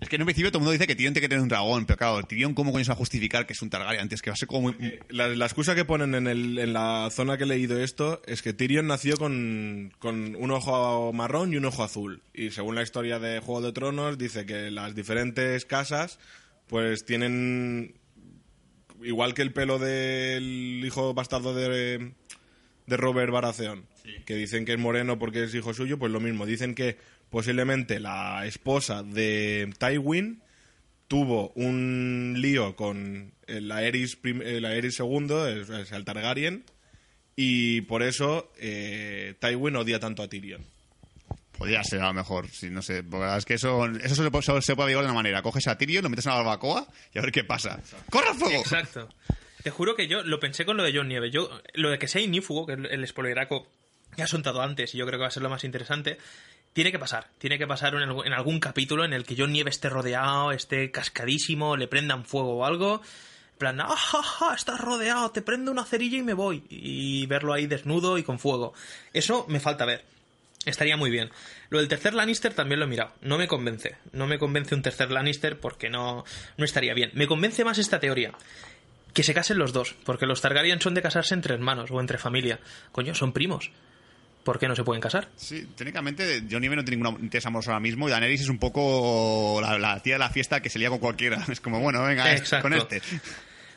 Es que en un principio todo el mundo dice que Tyrion tiene que tener un dragón, pero claro, Tyrion, ¿cómo coño se va a justificar que es un Targaryen antes? Que va a ser como muy. La, la excusa que ponen en, el- en la zona que he leído esto es que Tyrion nació con, con un ojo marrón y un ojo azul. Y según la historia de Juego de Tronos, dice que las diferentes casas pues tienen, igual que el pelo del hijo bastardo de, de Robert Baratheon, que dicen que es moreno porque es hijo suyo, pues lo mismo. Dicen que posiblemente la esposa de Tywin tuvo un lío con el Aerys, el Aerys II, el Targaryen, y por eso eh, Tywin odia tanto a Tyrion. Podría ser a lo mejor, sí, no sé. porque la verdad es que eso, eso se, puede- se puede averiguar de una manera. Coges a Tyrion, lo metes en una barbacoa y a ver qué pasa. ¡Corre al fuego! Exacto. Te juro que yo lo pensé con lo de John Nieve. Yo, lo de que sea inífugo, que es el spoileraco que has soltado antes y yo creo que va a ser lo más interesante, tiene que pasar. Tiene que pasar en, algún- capítulo en el que John Nieve esté rodeado, esté cascadísimo, le prendan fuego o algo. En plan, ¡ah, ja, ja, estás rodeado! Te prendo una cerilla y me voy. Y verlo ahí desnudo y con fuego. Eso me falta ver. Estaría muy bien. Lo del tercer Lannister también lo he mirado. No me convence. No me convence un tercer Lannister porque no, no estaría bien. Me convence más esta teoría. Que se casen los dos. Porque los Targaryen son de casarse entre hermanos o entre familia. Coño, son primos. ¿Por qué no se pueden casar? Sí, técnicamente Johnny no tiene ninguna interés amoroso ahora mismo y Daenerys es un poco la, la tía de la fiesta que se lía con cualquiera. *laughs* Es como, bueno, venga, es- Exacto. con este.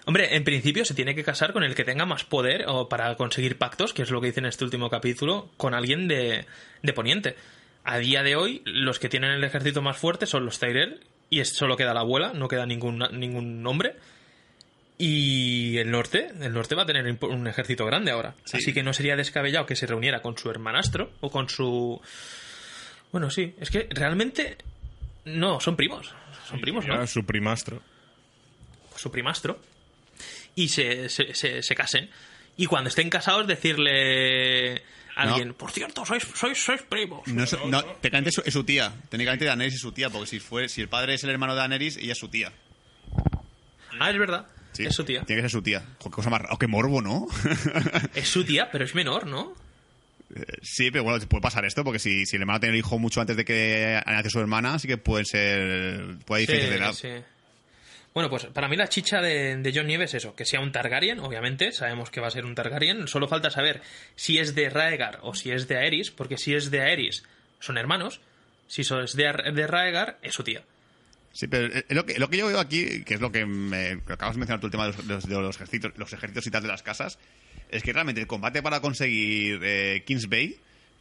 Hombre, en principio se tiene que casar con el que tenga más poder o para conseguir pactos, que es lo que dice en este último capítulo, con alguien de, de Poniente. A día de hoy, los que tienen el ejército más fuerte son los Tyrell, y es, solo queda la abuela, no queda ningún, ningún hombre. Y el norte, el norte va a tener un ejército grande ahora. Sí. Así que no sería descabellado que se reuniera con su hermanastro o con su... Bueno, sí, es que realmente... No, son primos. Son primos, ¿no? Su primastro. su primastro y se, se, se, se casen. Y cuando estén casados, decirle a alguien, por cierto, sois, sois, sois primos. No, es- no, técnicamente es su tía. Técnicamente Daenerys es su tía, porque si, fue, si el padre es el hermano de Daenerys, ella es su tía. Ah, es verdad. Sí, Es su tía. Tiene que ser su tía. Jo, qué cosa más rara. Oh, qué morbo, ¿no? *laughs* Es su tía, pero es menor, ¿no? sí, pero bueno, puede pasar esto, porque si, si el hermano tiene el hijo mucho antes de que nace su hermana, sí que pueden ser. Puede haber diferencias de edad. sí. Bueno, pues para mí la chicha de, de John Nieve es eso, que sea un Targaryen, obviamente, sabemos que va a ser un Targaryen, solo falta saber si es de Raegar o si es de Aerys, porque si es de Aerys son hermanos, si es de Raegar es su tía. Sí, pero eh, lo que, lo que yo veo aquí, que es lo que, me, que acabas de mencionar tú, el tema de los, de los- ejércitos, los ejércitos y tal de las casas, es que realmente el combate para conseguir eh, Kings Bay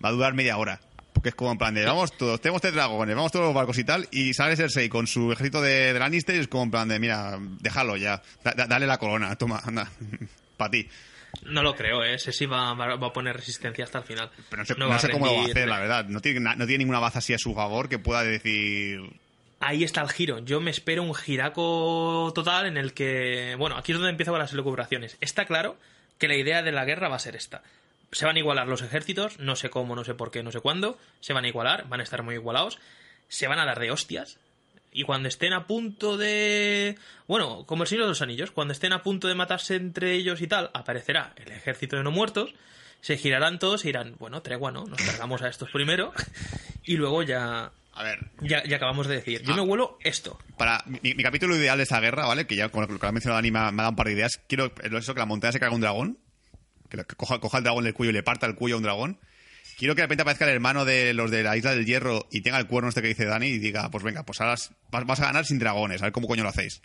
va a durar media hora. Porque es como en plan de, vamos todos, tenemos tres dragones, vamos todos los barcos y tal, y sale Cersei con su ejército de, de Lannister y es como en plan de, mira, déjalo ya, da- da- dale la corona, toma, anda, *laughs* para ti. No lo creo, ¿eh? Ese sí va, va- va a poner resistencia hasta el final. Pero no sé, No no sé cómo lo va a hacer, la verdad. No tiene, no tiene ninguna baza así a su favor que pueda decir... Ahí está el giro. Yo me espero un giraco total en el que. Bueno, aquí es donde empiezo con las elucubraciones. Está claro que la idea de la guerra va a ser esta. Se van a igualar los ejércitos, no sé cómo, no sé por qué, no sé cuándo. Se van a igualar, van a estar muy igualados. Se van a dar de hostias. Y cuando estén a punto de. Bueno, como el Señor de los Anillos, cuando estén a punto de matarse entre ellos y tal, aparecerá el ejército de no muertos. Se girarán todos y dirán, bueno, tregua, ¿no? Nos cargamos a estos primero. Y luego ya. A ver, Ya, ya acabamos de decir. Yo Ah. me huelo esto. para mi, mi capítulo ideal de esta guerra, ¿vale? Que ya con lo que ha mencionado Dani me ha, me ha dado un par de ideas. Quiero eh, eso que la montaña se carga un dragón, que, lo- que coja, coja el dragón del cuello y le parta el cuello a un dragón. Quiero que de repente aparezca el hermano de los de la isla del hierro y tenga el cuerno este que dice Dani y diga, pues venga, pues ahora vas, vas a ganar sin dragones, a ver cómo coño lo hacéis.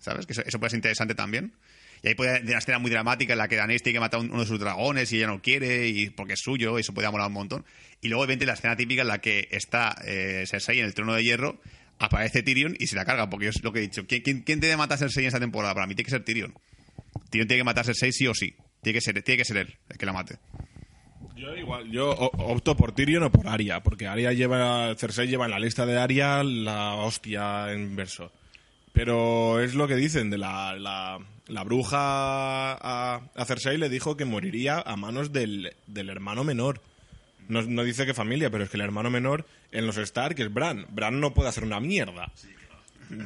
¿Sabes? Que eso, eso puede ser interesante también. Y ahí puede haber una escena muy dramática en la que Daenerys tiene que matar uno de sus dragones y ella no quiere y porque es suyo, y eso puede molar un montón. Y luego, obviamente, la escena típica en la que está eh, Cersei en el trono de hierro, aparece Tyrion y se la carga, porque es lo que he dicho. ¿Quién, quién, quién tiene que matar a Cersei en esta temporada? Para mí tiene que ser Tyrion. Tyrion tiene que matar a Cersei sí o sí. Tiene que ser, tiene que ser él el que la mate. Yo igual, yo opto por Tyrion o por Arya, porque Arya lleva, Cersei lleva en la lista de Arya la hostia en verso. Pero es lo que dicen, de la, la, la bruja a, a Cersei le dijo que moriría a manos del, del hermano menor. No, no dice qué familia, pero es que el hermano menor en los Stark es Bran. Bran no puede hacer una mierda.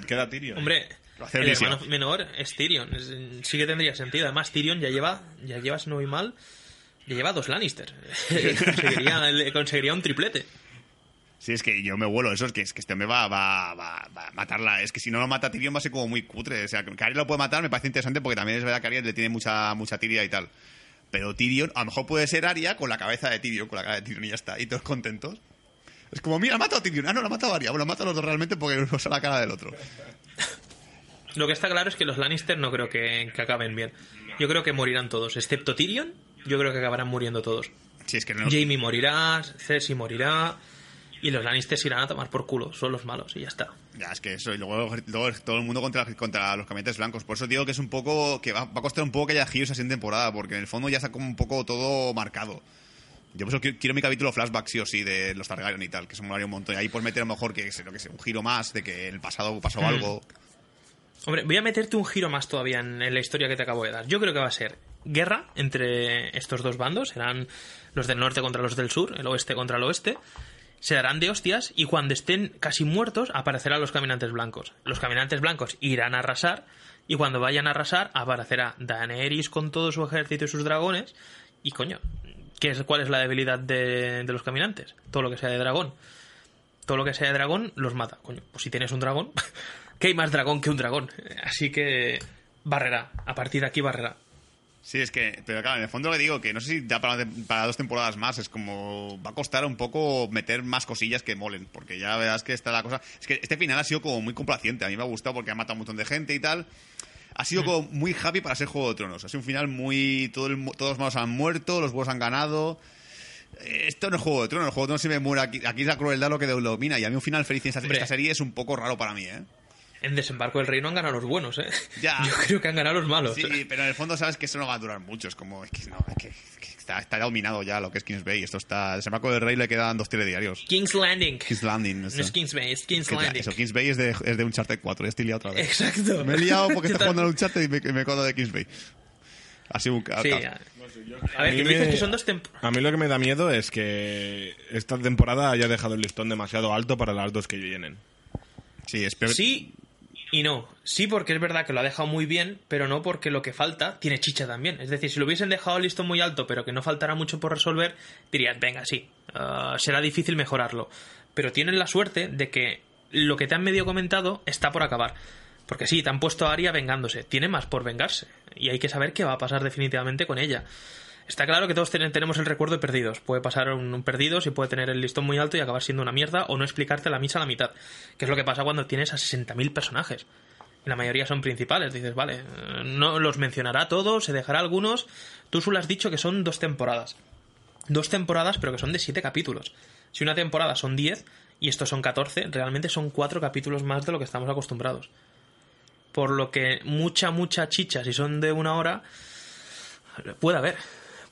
Queda Tyrion. Hombre, el hermano menor es Tyrion. Es- sí que tendría sentido. Además, Tyrion ya lleva, ya lleva, si no voy mal, ya lleva dos Lannister. *laughs* conseguiría, conseguiría un triplete. Sí, es que yo me vuelo eso, es que, es que este hombre va, va, va, va a matarla. Es que si no lo mata Tyrion va a ser como muy cutre. O sea, que Arya lo puede matar, me parece interesante porque también es verdad que Arya le tiene mucha, mucha tiria y tal. Pero Tyrion, a lo mejor puede ser Arya con la cabeza de Tyrion, con la cara de Tyrion y ya está. Y todos contentos. Es como, mira, ha matado a Tyrion. Ah, no, lo ha matado a Arya. Bueno, mata a los dos realmente porque uno usa la cara del otro. Lo que está claro es que los Lannister no creo que, que acaben bien. Yo creo que morirán todos, excepto Tyrion. Yo creo que acabarán muriendo todos. Si es que no. Jamie morirá, Cersei morirá. Y los Lannister se irán a tomar por culo. Son los malos y ya está. Ya, es que eso, y luego, luego todo el mundo contra, contra los caminantes blancos. Por eso digo que es un poco. que va, va a costar un poco que haya giros así en temporada, porque en el fondo ya está como un poco todo marcado. Yo por eso quiero, quiero mi capítulo flashback, sí o sí, de los Targaryen y tal, que se molaría un montón. Y ahí puedes meter a lo mejor que, lo que sé, un giro más de que en el pasado pasó Mm. algo. Hombre, voy a meterte un giro más todavía en, en la historia que te acabo de dar. Yo creo que va a ser guerra entre estos dos bandos. Serán los del norte contra los del sur, el oeste contra el oeste. Se darán de hostias y cuando estén casi muertos aparecerán los caminantes blancos. Los caminantes blancos irán a arrasar y cuando vayan a arrasar aparecerá Daenerys con todo su ejército y sus dragones. Y coño, ¿qué es, ¿cuál es la debilidad de, de los caminantes? Todo lo que sea de dragón. Todo lo que sea de dragón los mata. Coño, pues si tienes un dragón, *laughs* ¿qué hay más dragón que un dragón? Así que barrerá. A partir de aquí barrerá. Sí, es que, pero claro, en el fondo le digo que no sé si ya para, para dos temporadas más es como va a costar un poco meter más cosillas que molen, porque ya verás que está la cosa. Es que este final ha sido como muy complaciente, a mí me ha gustado porque ha matado a un montón de gente y tal. Ha sido como muy happy para ser Juego de Tronos. Ha sido un final muy. Todo el- todos los malos han muerto, los buenos han ganado. Eh, Esto no es Juego de Tronos, el Juego de Tronos siempre muere aquí. Aquí es la crueldad lo que domina. Y a mí un final feliz en esta, esta serie es un poco raro para mí, ¿eh? En Desembarco del Reino han ganado los buenos, ¿eh? Ya. *laughs* Yo creo que han ganado los malos. Sí, pero en el fondo sabes que eso no va a durar mucho. Es como, es que, no, es que, que está, está dominado ya lo que es Kings Bay. Esto está. De Marco del Rey le quedan dos telediarios. King's Landing. Kings Landing. No es King's Bay, es King's Que Landing. Eso, Kings Bay es de, es de Uncharted 4. Ya estoy liado otra vez. Exacto. Me he liado porque *laughs* está jugando también. Uncharted y me, me acuerdo de Kings Bay. Sido un Sí. A ver, A que tú dices me- que son dos temporadas. A mí lo que me da miedo es que esta temporada haya dejado el listón demasiado alto para las dos que vienen. Sí, espero. Sí y no. Sí porque es verdad que lo ha dejado muy bien, pero no porque lo que falta tiene chicha también. Es decir, si lo hubiesen dejado el listón muy alto, pero que no faltará mucho por resolver, dirías, venga, sí, ah, será difícil mejorarlo. Pero tienen la suerte de que lo que te han medio comentado está por acabar. Porque sí, te han puesto a Aria vengándose. Tiene más por vengarse. Y hay que saber qué va a pasar definitivamente con ella. Está claro que todos ten- tenemos el recuerdo de perdidos. Puede pasar un, un perdidos y puede tener el listón muy alto y acabar siendo una mierda o no explicarte la misa a la mitad. Que es lo que pasa cuando tienes a 60.000 personajes. La mayoría son principales. Dices, vale, no los mencionará todos, se dejará algunos. Tú solo has dicho que son dos temporadas. Dos temporadas, pero que son de siete capítulos. Si una temporada son 10 y estos son 14, realmente son cuatro capítulos más de lo que estamos acostumbrados. Por lo que mucha, mucha chicha, si son de una hora, puede haber.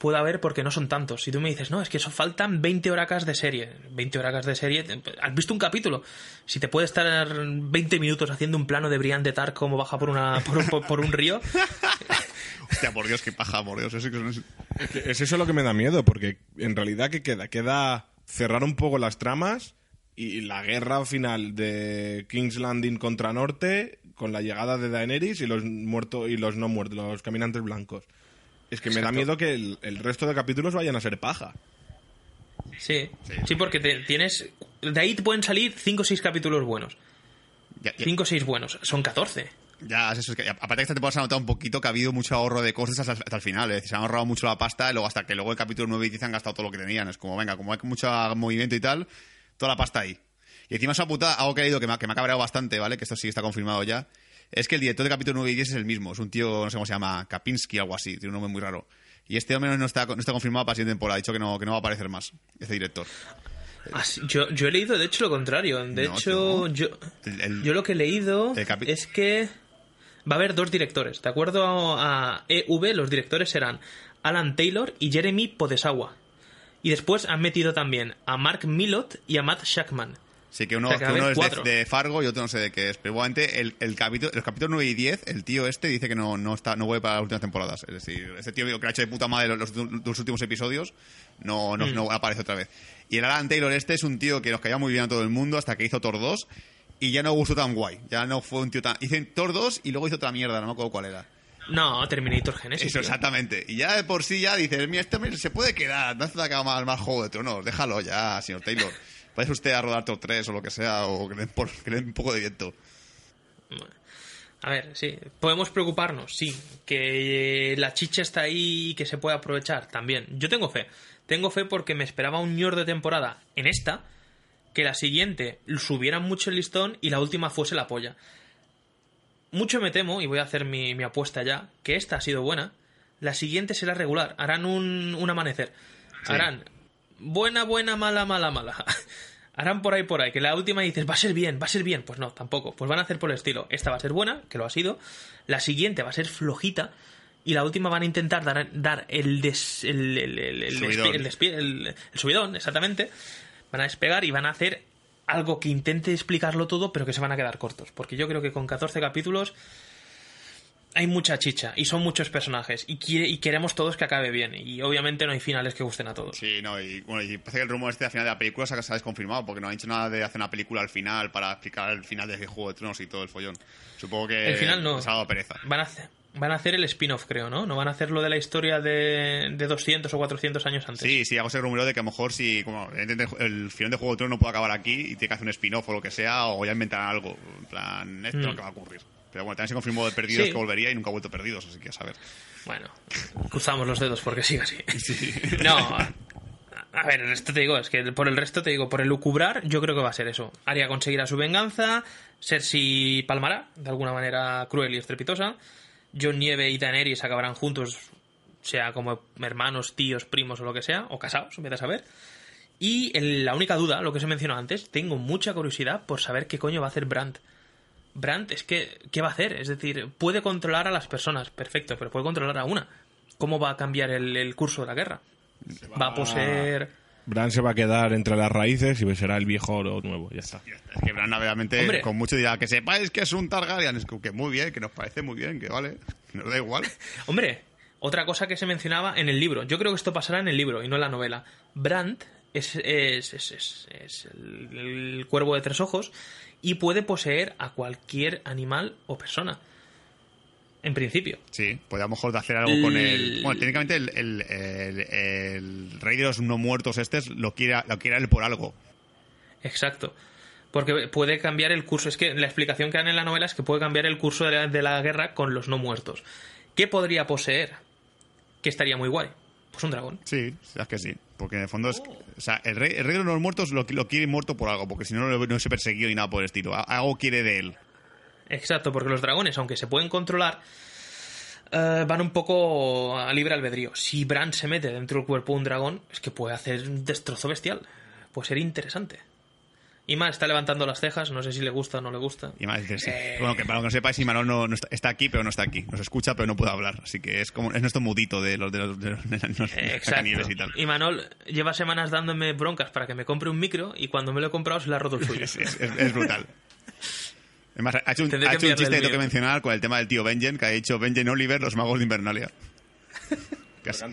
Puede haber porque no son tantos. Si tú me dices, no, es que eso faltan 20 horacas de serie. 20 horacas de serie. ¿Has visto un capítulo? Si te puede estar 20 minutos haciendo un plano de Brian de Tark como baja por, una, por, por- por un río. *laughs* Hostia, por Dios, qué paja, por Dios. Es eso lo que me da miedo, porque en realidad ¿qué queda? Queda cerrar un poco las tramas y la guerra final de King's Landing contra Norte con la llegada de Daenerys y los muertos y los no muertos, los caminantes blancos. Es que me da miedo que el, el resto de capítulos vayan a ser paja. Sí, sí, porque te- tienes. De ahí te pueden salir 5 o 6 capítulos buenos. Ya, ya- 5 o 6 buenos. Son 14. Ya, es eso, es que aparte que esta temporada se ha notado un poquito que ha habido mucho ahorro de costes hasta, hasta el final. Es decir, se han ahorrado mucho la pasta y luego hasta que luego el capítulo 9 y 10 han gastado todo lo que tenían. Es como, venga, como hay mucho movimiento y tal, toda la pasta ahí. Y encima esa puta, algo que he leído que me, ha- que me ha cabreado bastante, ¿vale? Que esto sí está confirmado ya. Es que el director de capítulo 9 y 10 es el mismo. Es un tío, no sé cómo se llama, Kapinski, algo así. Tiene un nombre muy raro. Y este hombre no está, no está confirmado para la siguiente temporada. Ha dicho que no, que no va a aparecer más, este director. Ah, sí, yo, yo he leído, de hecho, lo contrario. De No, hecho, yo, El- el- yo lo que he leído es que va a haber dos directores. De acuerdo a EV, los directores serán Alan Taylor y Jeremy Podesawa. Y después han metido también a Mark Millot y a Matt Shackman. Sí, que uno, O sea, que uno es de, Fargo y otro no sé de qué es. Pero igualmente, el, el capítulo, los capítulos 9 y 10, el tío este dice que no, no, está, no vuelve para las últimas temporadas. Es decir, ese tío que ha hecho de puta madre los, los, los últimos episodios no, Mm. no, no aparece otra vez. Y el Alan Taylor este es un tío que nos caía muy bien a todo el mundo hasta que hizo Thor 2 y ya no gustó tan guay. Ya no fue un tío tan... Hizo Thor 2 y luego hizo otra mierda, no me acuerdo cuál era. No, Terminator Genesis. Eso, tío. exactamente. Y ya de por sí ya dices, mira, este se puede quedar, no hace haga más, más Juego de Tronos, déjalo ya, señor Taylor. *laughs* vaya usted a rodar Top 3 o lo que sea, o que le den, por- que le den un poco de viento. A ver, sí. ¿Podemos preocuparnos? Sí. ¿Que la chicha está ahí y que se puede aprovechar? También. Yo tengo fe. Tengo fe porque me esperaba un ñor de temporada en esta, que la siguiente subieran mucho el listón y la última fuese la polla. Mucho me temo, y voy a hacer mi, mi apuesta ya, que esta ha sido buena. La siguiente será regular. Harán un, un amanecer. Harán buena, buena, mala, mala, mala. *laughs* Harán por ahí, por ahí. Que la última dices, va a ser bien, va a ser bien. Pues no, tampoco. Pues van a hacer por el estilo. Esta va a ser buena, que lo ha sido. La siguiente va a ser flojita. Y la última van a intentar dar, dar el, des- el, el, el- el Subidón. despi- el despi- el- el subidón, exactamente. Van a despegar y van a hacer algo que intente explicarlo todo, pero que se van a quedar cortos. Porque yo creo que con 14 capítulos hay mucha chicha y son muchos personajes y, quiere- y queremos todos que acabe bien. Y obviamente no hay finales que gusten a todos. Sí, no, y bueno, y parece que el rumor este al final de la película se ha desconfirmado, porque no han dicho nada de hacer una película al final para explicar el final de Juego de Tronos y todo el follón. Supongo que El final no. ha dado pereza. Van a hacer, van a hacer el spin-off, creo, ¿no? No van a hacer lo de la historia de, de 200 o 400 años antes. Sí, sí, hago ese rumor de que a lo mejor si como, el final de Juego de Tronos no puede acabar aquí y tiene que hacer un spin-off o lo que sea, o ya inventar algo. En plan, esto es lo Mm. que va a ocurrir. Pero bueno, también se confirmó de Perdidos Sí. que volvería y nunca ha vuelto Perdidos, así que a saber. Bueno, cruzamos los dedos porque sigue así. *laughs* No, a ver, el resto te digo, es que por el resto te digo, por el lucubrar, yo creo que va a ser eso. Arya conseguirá su venganza, Cersei palmará, de alguna manera cruel y estrepitosa, Jon Nieve y Daenerys acabarán juntos, sea como hermanos, tíos, primos o lo que sea, o casados, vete a saber. Y el- la única duda, lo que se mencionó antes, tengo mucha curiosidad por saber qué coño va a hacer Brandt. Brandt es que, ¿qué va a hacer? Es decir, puede controlar a las personas, perfecto, pero puede controlar a una. ¿Cómo va a cambiar el, el curso de la guerra? Va a poseer... Bran se va a quedar entre las raíces y será el viejo oro nuevo, ya está. Es que Bran, obviamente, Hombre. con mucho dirá que sepáis que es un Targaryen. Es que, muy bien, que nos parece muy bien, que vale, *laughs* nos da igual. *laughs* Hombre, otra cosa que se mencionaba en el libro, yo creo que esto pasará en el libro y no en la novela. Brandt es, es, es- es- el, el cuervo de tres ojos y puede poseer a cualquier animal o persona. En principio. Sí, puede a lo mejor hacer algo con el... Bueno, técnicamente el, el, el- el rey de los no muertos este lo quiere, lo quiere él por algo. Exacto. Porque puede cambiar el curso. Es que la explicación que dan en la novela es que puede cambiar el curso de la, de la guerra con los no muertos. ¿Qué podría poseer? Que estaría muy guay. Pues un dragón. Sí, es que sí. Porque en el fondo es... O sea, el rey, el rey de los muertos lo, lo quiere muerto por algo, porque si no, no, se perseguido ni nada por el estilo. Algo quiere de él. Exacto, porque los dragones, aunque se pueden controlar, eh, van un poco a libre albedrío. Si Bran se mete dentro del cuerpo de un dragón, es que puede hacer un destrozo bestial. Puede ser interesante. Y más, está levantando las cejas, no sé si le gusta o no le gusta. Y más, dices, sí. Eh. Bueno, que para lo que no sepáis, Imanol no, no está, está aquí, pero no está aquí. Nos escucha, pero no puede hablar. Así que es como es nuestro mudito de los de los, de los, de los Eh, y tal. Y Manol lleva semanas dándome broncas para que me compre un micro y cuando me lo he comprado se le ha roto el *laughs* suyo. Es, es- es- brutal. Además, ha hecho un, ha hecho un chiste que tengo que mencionar con el tema del tío Benjen, que ha dicho Benjen Oliver, los magos de Invernalia. *laughs* Casi.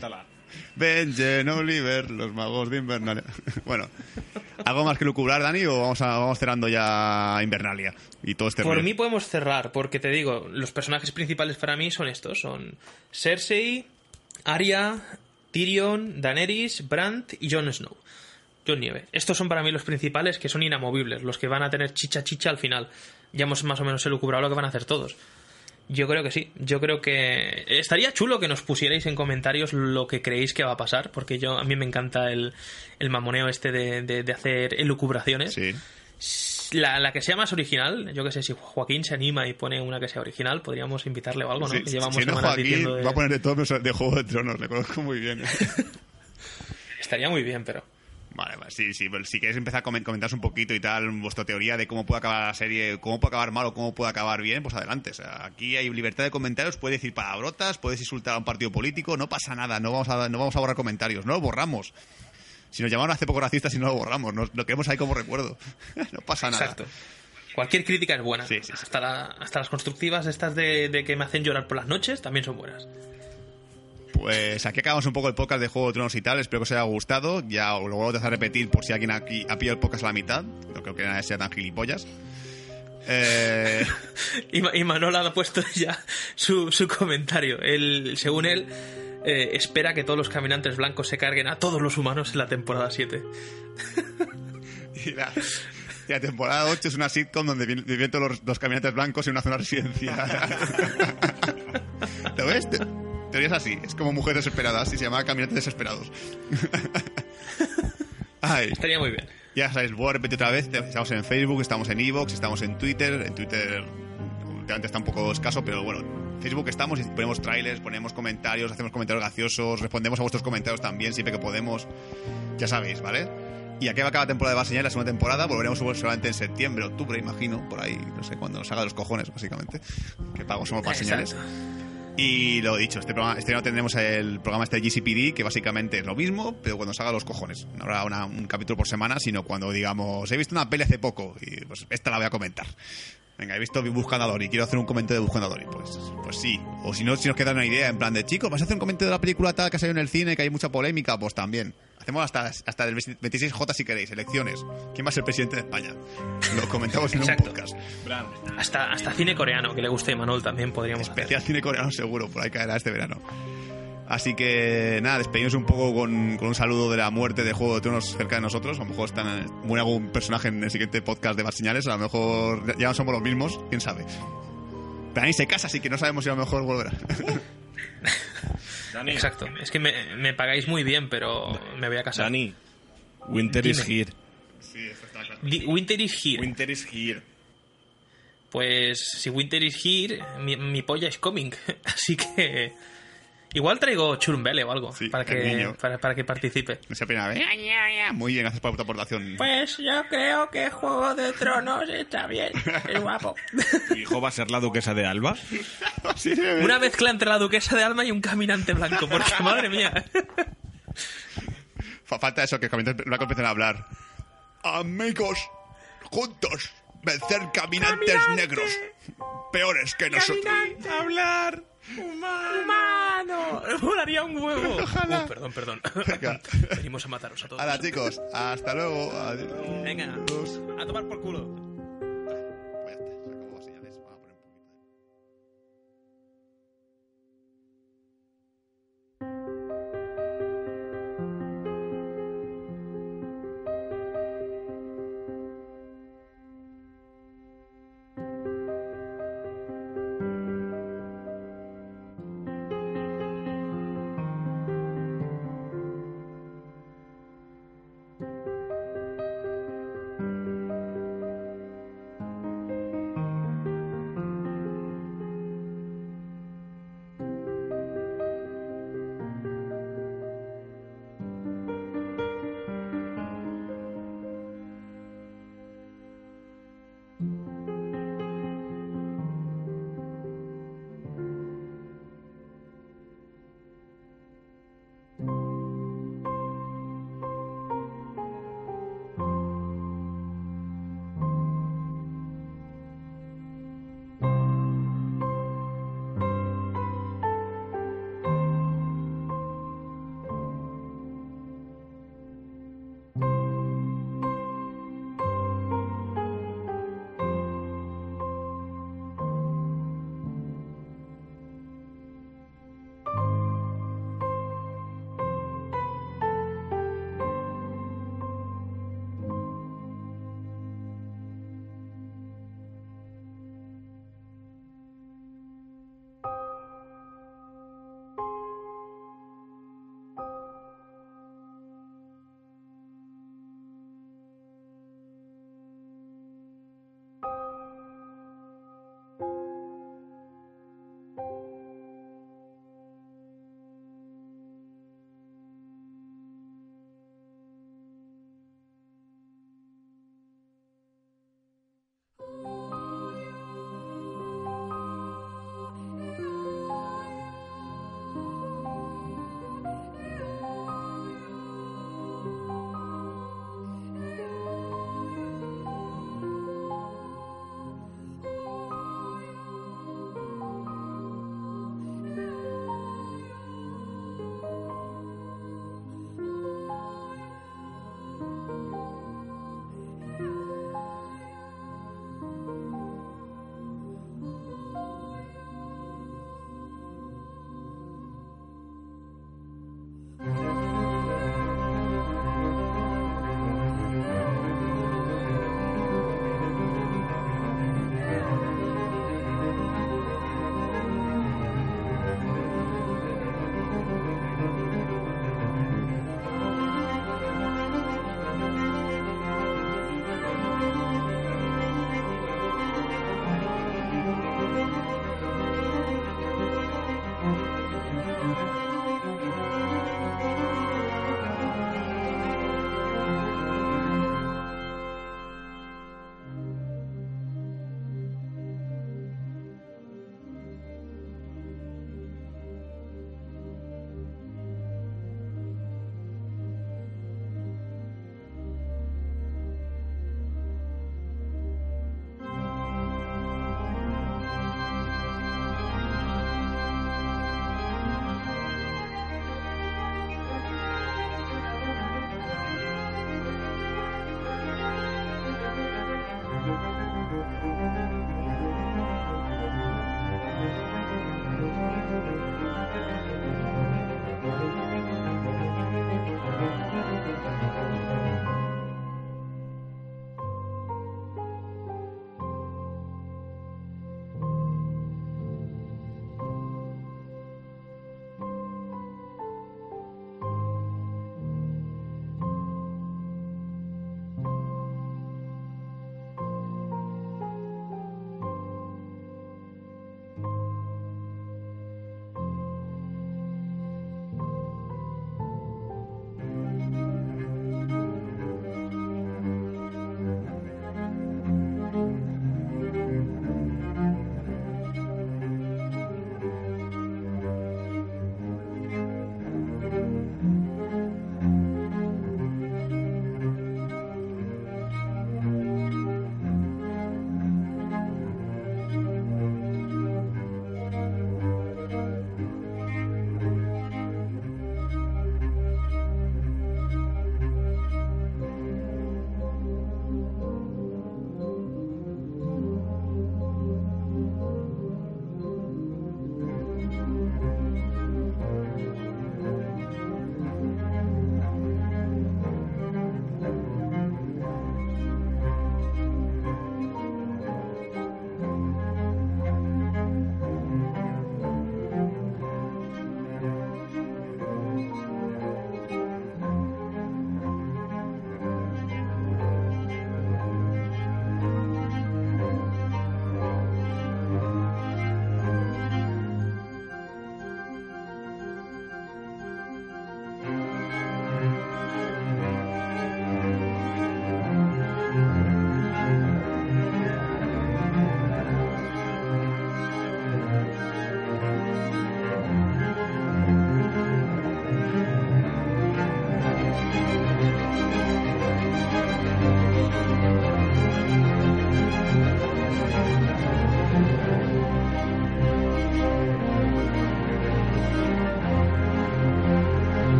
Benjen Oliver, los magos de Invernalia. *laughs* bueno, ¿algo más que lucubrar, Dani, o vamos, a, vamos cerrando ya Invernalia y todo este Por mí podemos cerrar, porque te digo, los personajes principales para mí son estos, son Cersei, Arya, Tyrion, Daenerys, Brandt y Jon Snow. Jon Nieve. Estos son para mí los principales que son inamovibles, los que van a tener chicha chicha al final. Ya hemos más o menos elucubrado lo que van a hacer todos. Yo creo que sí. Yo creo que estaría chulo que nos pusierais en comentarios lo que creéis que va a pasar, porque yo a mí me encanta el, el mamoneo este de, de- de hacer elucubraciones. Sí. La, la que sea más original, yo que sé, si Joaquín se anima y pone una que sea original, podríamos invitarle o algo, ¿no? Sí, Que llevamos si no Joaquín, de- va a poner de todo de Juego de Tronos, le conozco muy bien. *laughs* Estaría muy bien, pero... Vale, vale, sí, sí. pues si queréis empezar a comen- comentaros un poquito y tal, vuestra teoría de cómo puede acabar la serie, cómo puede acabar mal o cómo puede acabar bien, pues adelante. O sea, aquí hay libertad de comentarios, puedes decir palabrotas, puedes insultar a un partido político, no pasa nada, no vamos a, no vamos a borrar comentarios, no lo borramos. Si nos llamaron hace poco racistas y no lo borramos, nos- lo queremos ahí como recuerdo. *laughs* no pasa nada. Exacto. Cualquier crítica es buena. Sí, sí, sí. Hasta, la- hasta las constructivas, estas de, de que me hacen llorar por las noches, también son buenas. Pues aquí acabamos un poco el podcast de Juego de Tronos y tal. Espero que os haya gustado. Ya os lo vuelvo a repetir por si alguien aquí ha pillado el podcast a la mitad. No creo que nadie sea tan gilipollas. Eh, *laughs* Y, Ma- y Manol ha puesto *laughs* ya su, su comentario. Él, según él, eh, espera que todos los caminantes blancos se carguen a todos los humanos en la temporada 7. *laughs* Y la, y la temporada 8 es una sitcom donde vi- viven todos los, los caminantes blancos en una zona residencial. ¿Lo ves? Te- Teorías así. Es como mujeres desesperadas y se llama Caminantes Desesperados. *laughs* Ay. Estaría muy bien. Ya sabéis, voy a repetir otra vez, estamos en Facebook, estamos en Evox, estamos en Twitter, en Twitter últimamente está un poco escaso, pero bueno, en Facebook estamos y ponemos trailers, ponemos comentarios, hacemos comentarios graciosos, respondemos a vuestros comentarios también siempre que podemos, ya sabéis, ¿vale? Y aquí va cada temporada de Baseñal, la segunda temporada, volveremos seguramente en septiembre, octubre, imagino, por ahí, no sé, cuando nos haga de los cojones, básicamente, que pagos somos Baseñales. Exacto. Y lo dicho, este, programa, este año tendremos el programa este GCPD, que básicamente es lo mismo, pero cuando salga los cojones. No habrá una- un capítulo por semana, sino cuando digamos, he visto una peli hace poco, y pues esta la voy a comentar. Venga, he visto Buscando a Dory, quiero hacer un comentario de Buscando a Dory. Pues, pues sí. O si no, si nos queda una idea, en plan de, chicos, ¿vas a hacer un comentario de la película tal que ha salido en el cine, que hay mucha polémica? Pues también. Hacemos hasta, hasta el 26J si queréis, elecciones. ¿Quién va a ser presidente de España? Lo comentamos en un podcast. Hasta, hasta cine coreano, que le guste a Manuel también podríamos hacer. Especial cine coreano seguro, por ahí caerá este verano. Así que nada, despedimos un poco con, con un saludo de la muerte de Juego de Tronos cerca de nosotros. A lo mejor están, muere algún personaje en el siguiente podcast de Más Señales. A lo mejor ya no somos los mismos, quién sabe. Pero ahí se casa, así que no sabemos si a lo mejor volverá. *laughs* Dani, Exacto. Es que me, me pagáis muy bien, pero me voy a casar. Dani, Winter is here. sí, esto está claro. Di- Winter is here. Winter is here. Pues si Winter is here, mi, mi polla es coming. *laughs* Así que. Igual traigo Churumbele o algo Sí, para, que, para, para que participe. No pena. Muy bien, gracias por tu aportación. Pues yo creo que Juego de Tronos está bien. Es guapo. *laughs* ¿Tu hijo va a ser la duquesa de Alba? *laughs* Sí, sí, me- Una mezcla entre la duquesa de Alma y un caminante blanco. Porque *laughs* madre mía. Fa- Falta eso, que caminantes blancos empiecen a hablar. Amigos, juntos, vencer caminantes negros. Peores que nosotros. hablar. Humano. Molaría un huevo. Ojalá. Oh, perdón, perdón. Venga. *laughs* Venimos a mataros a todos. Hola chicos, hasta luego. Adiós. Venga, a tomar por culo.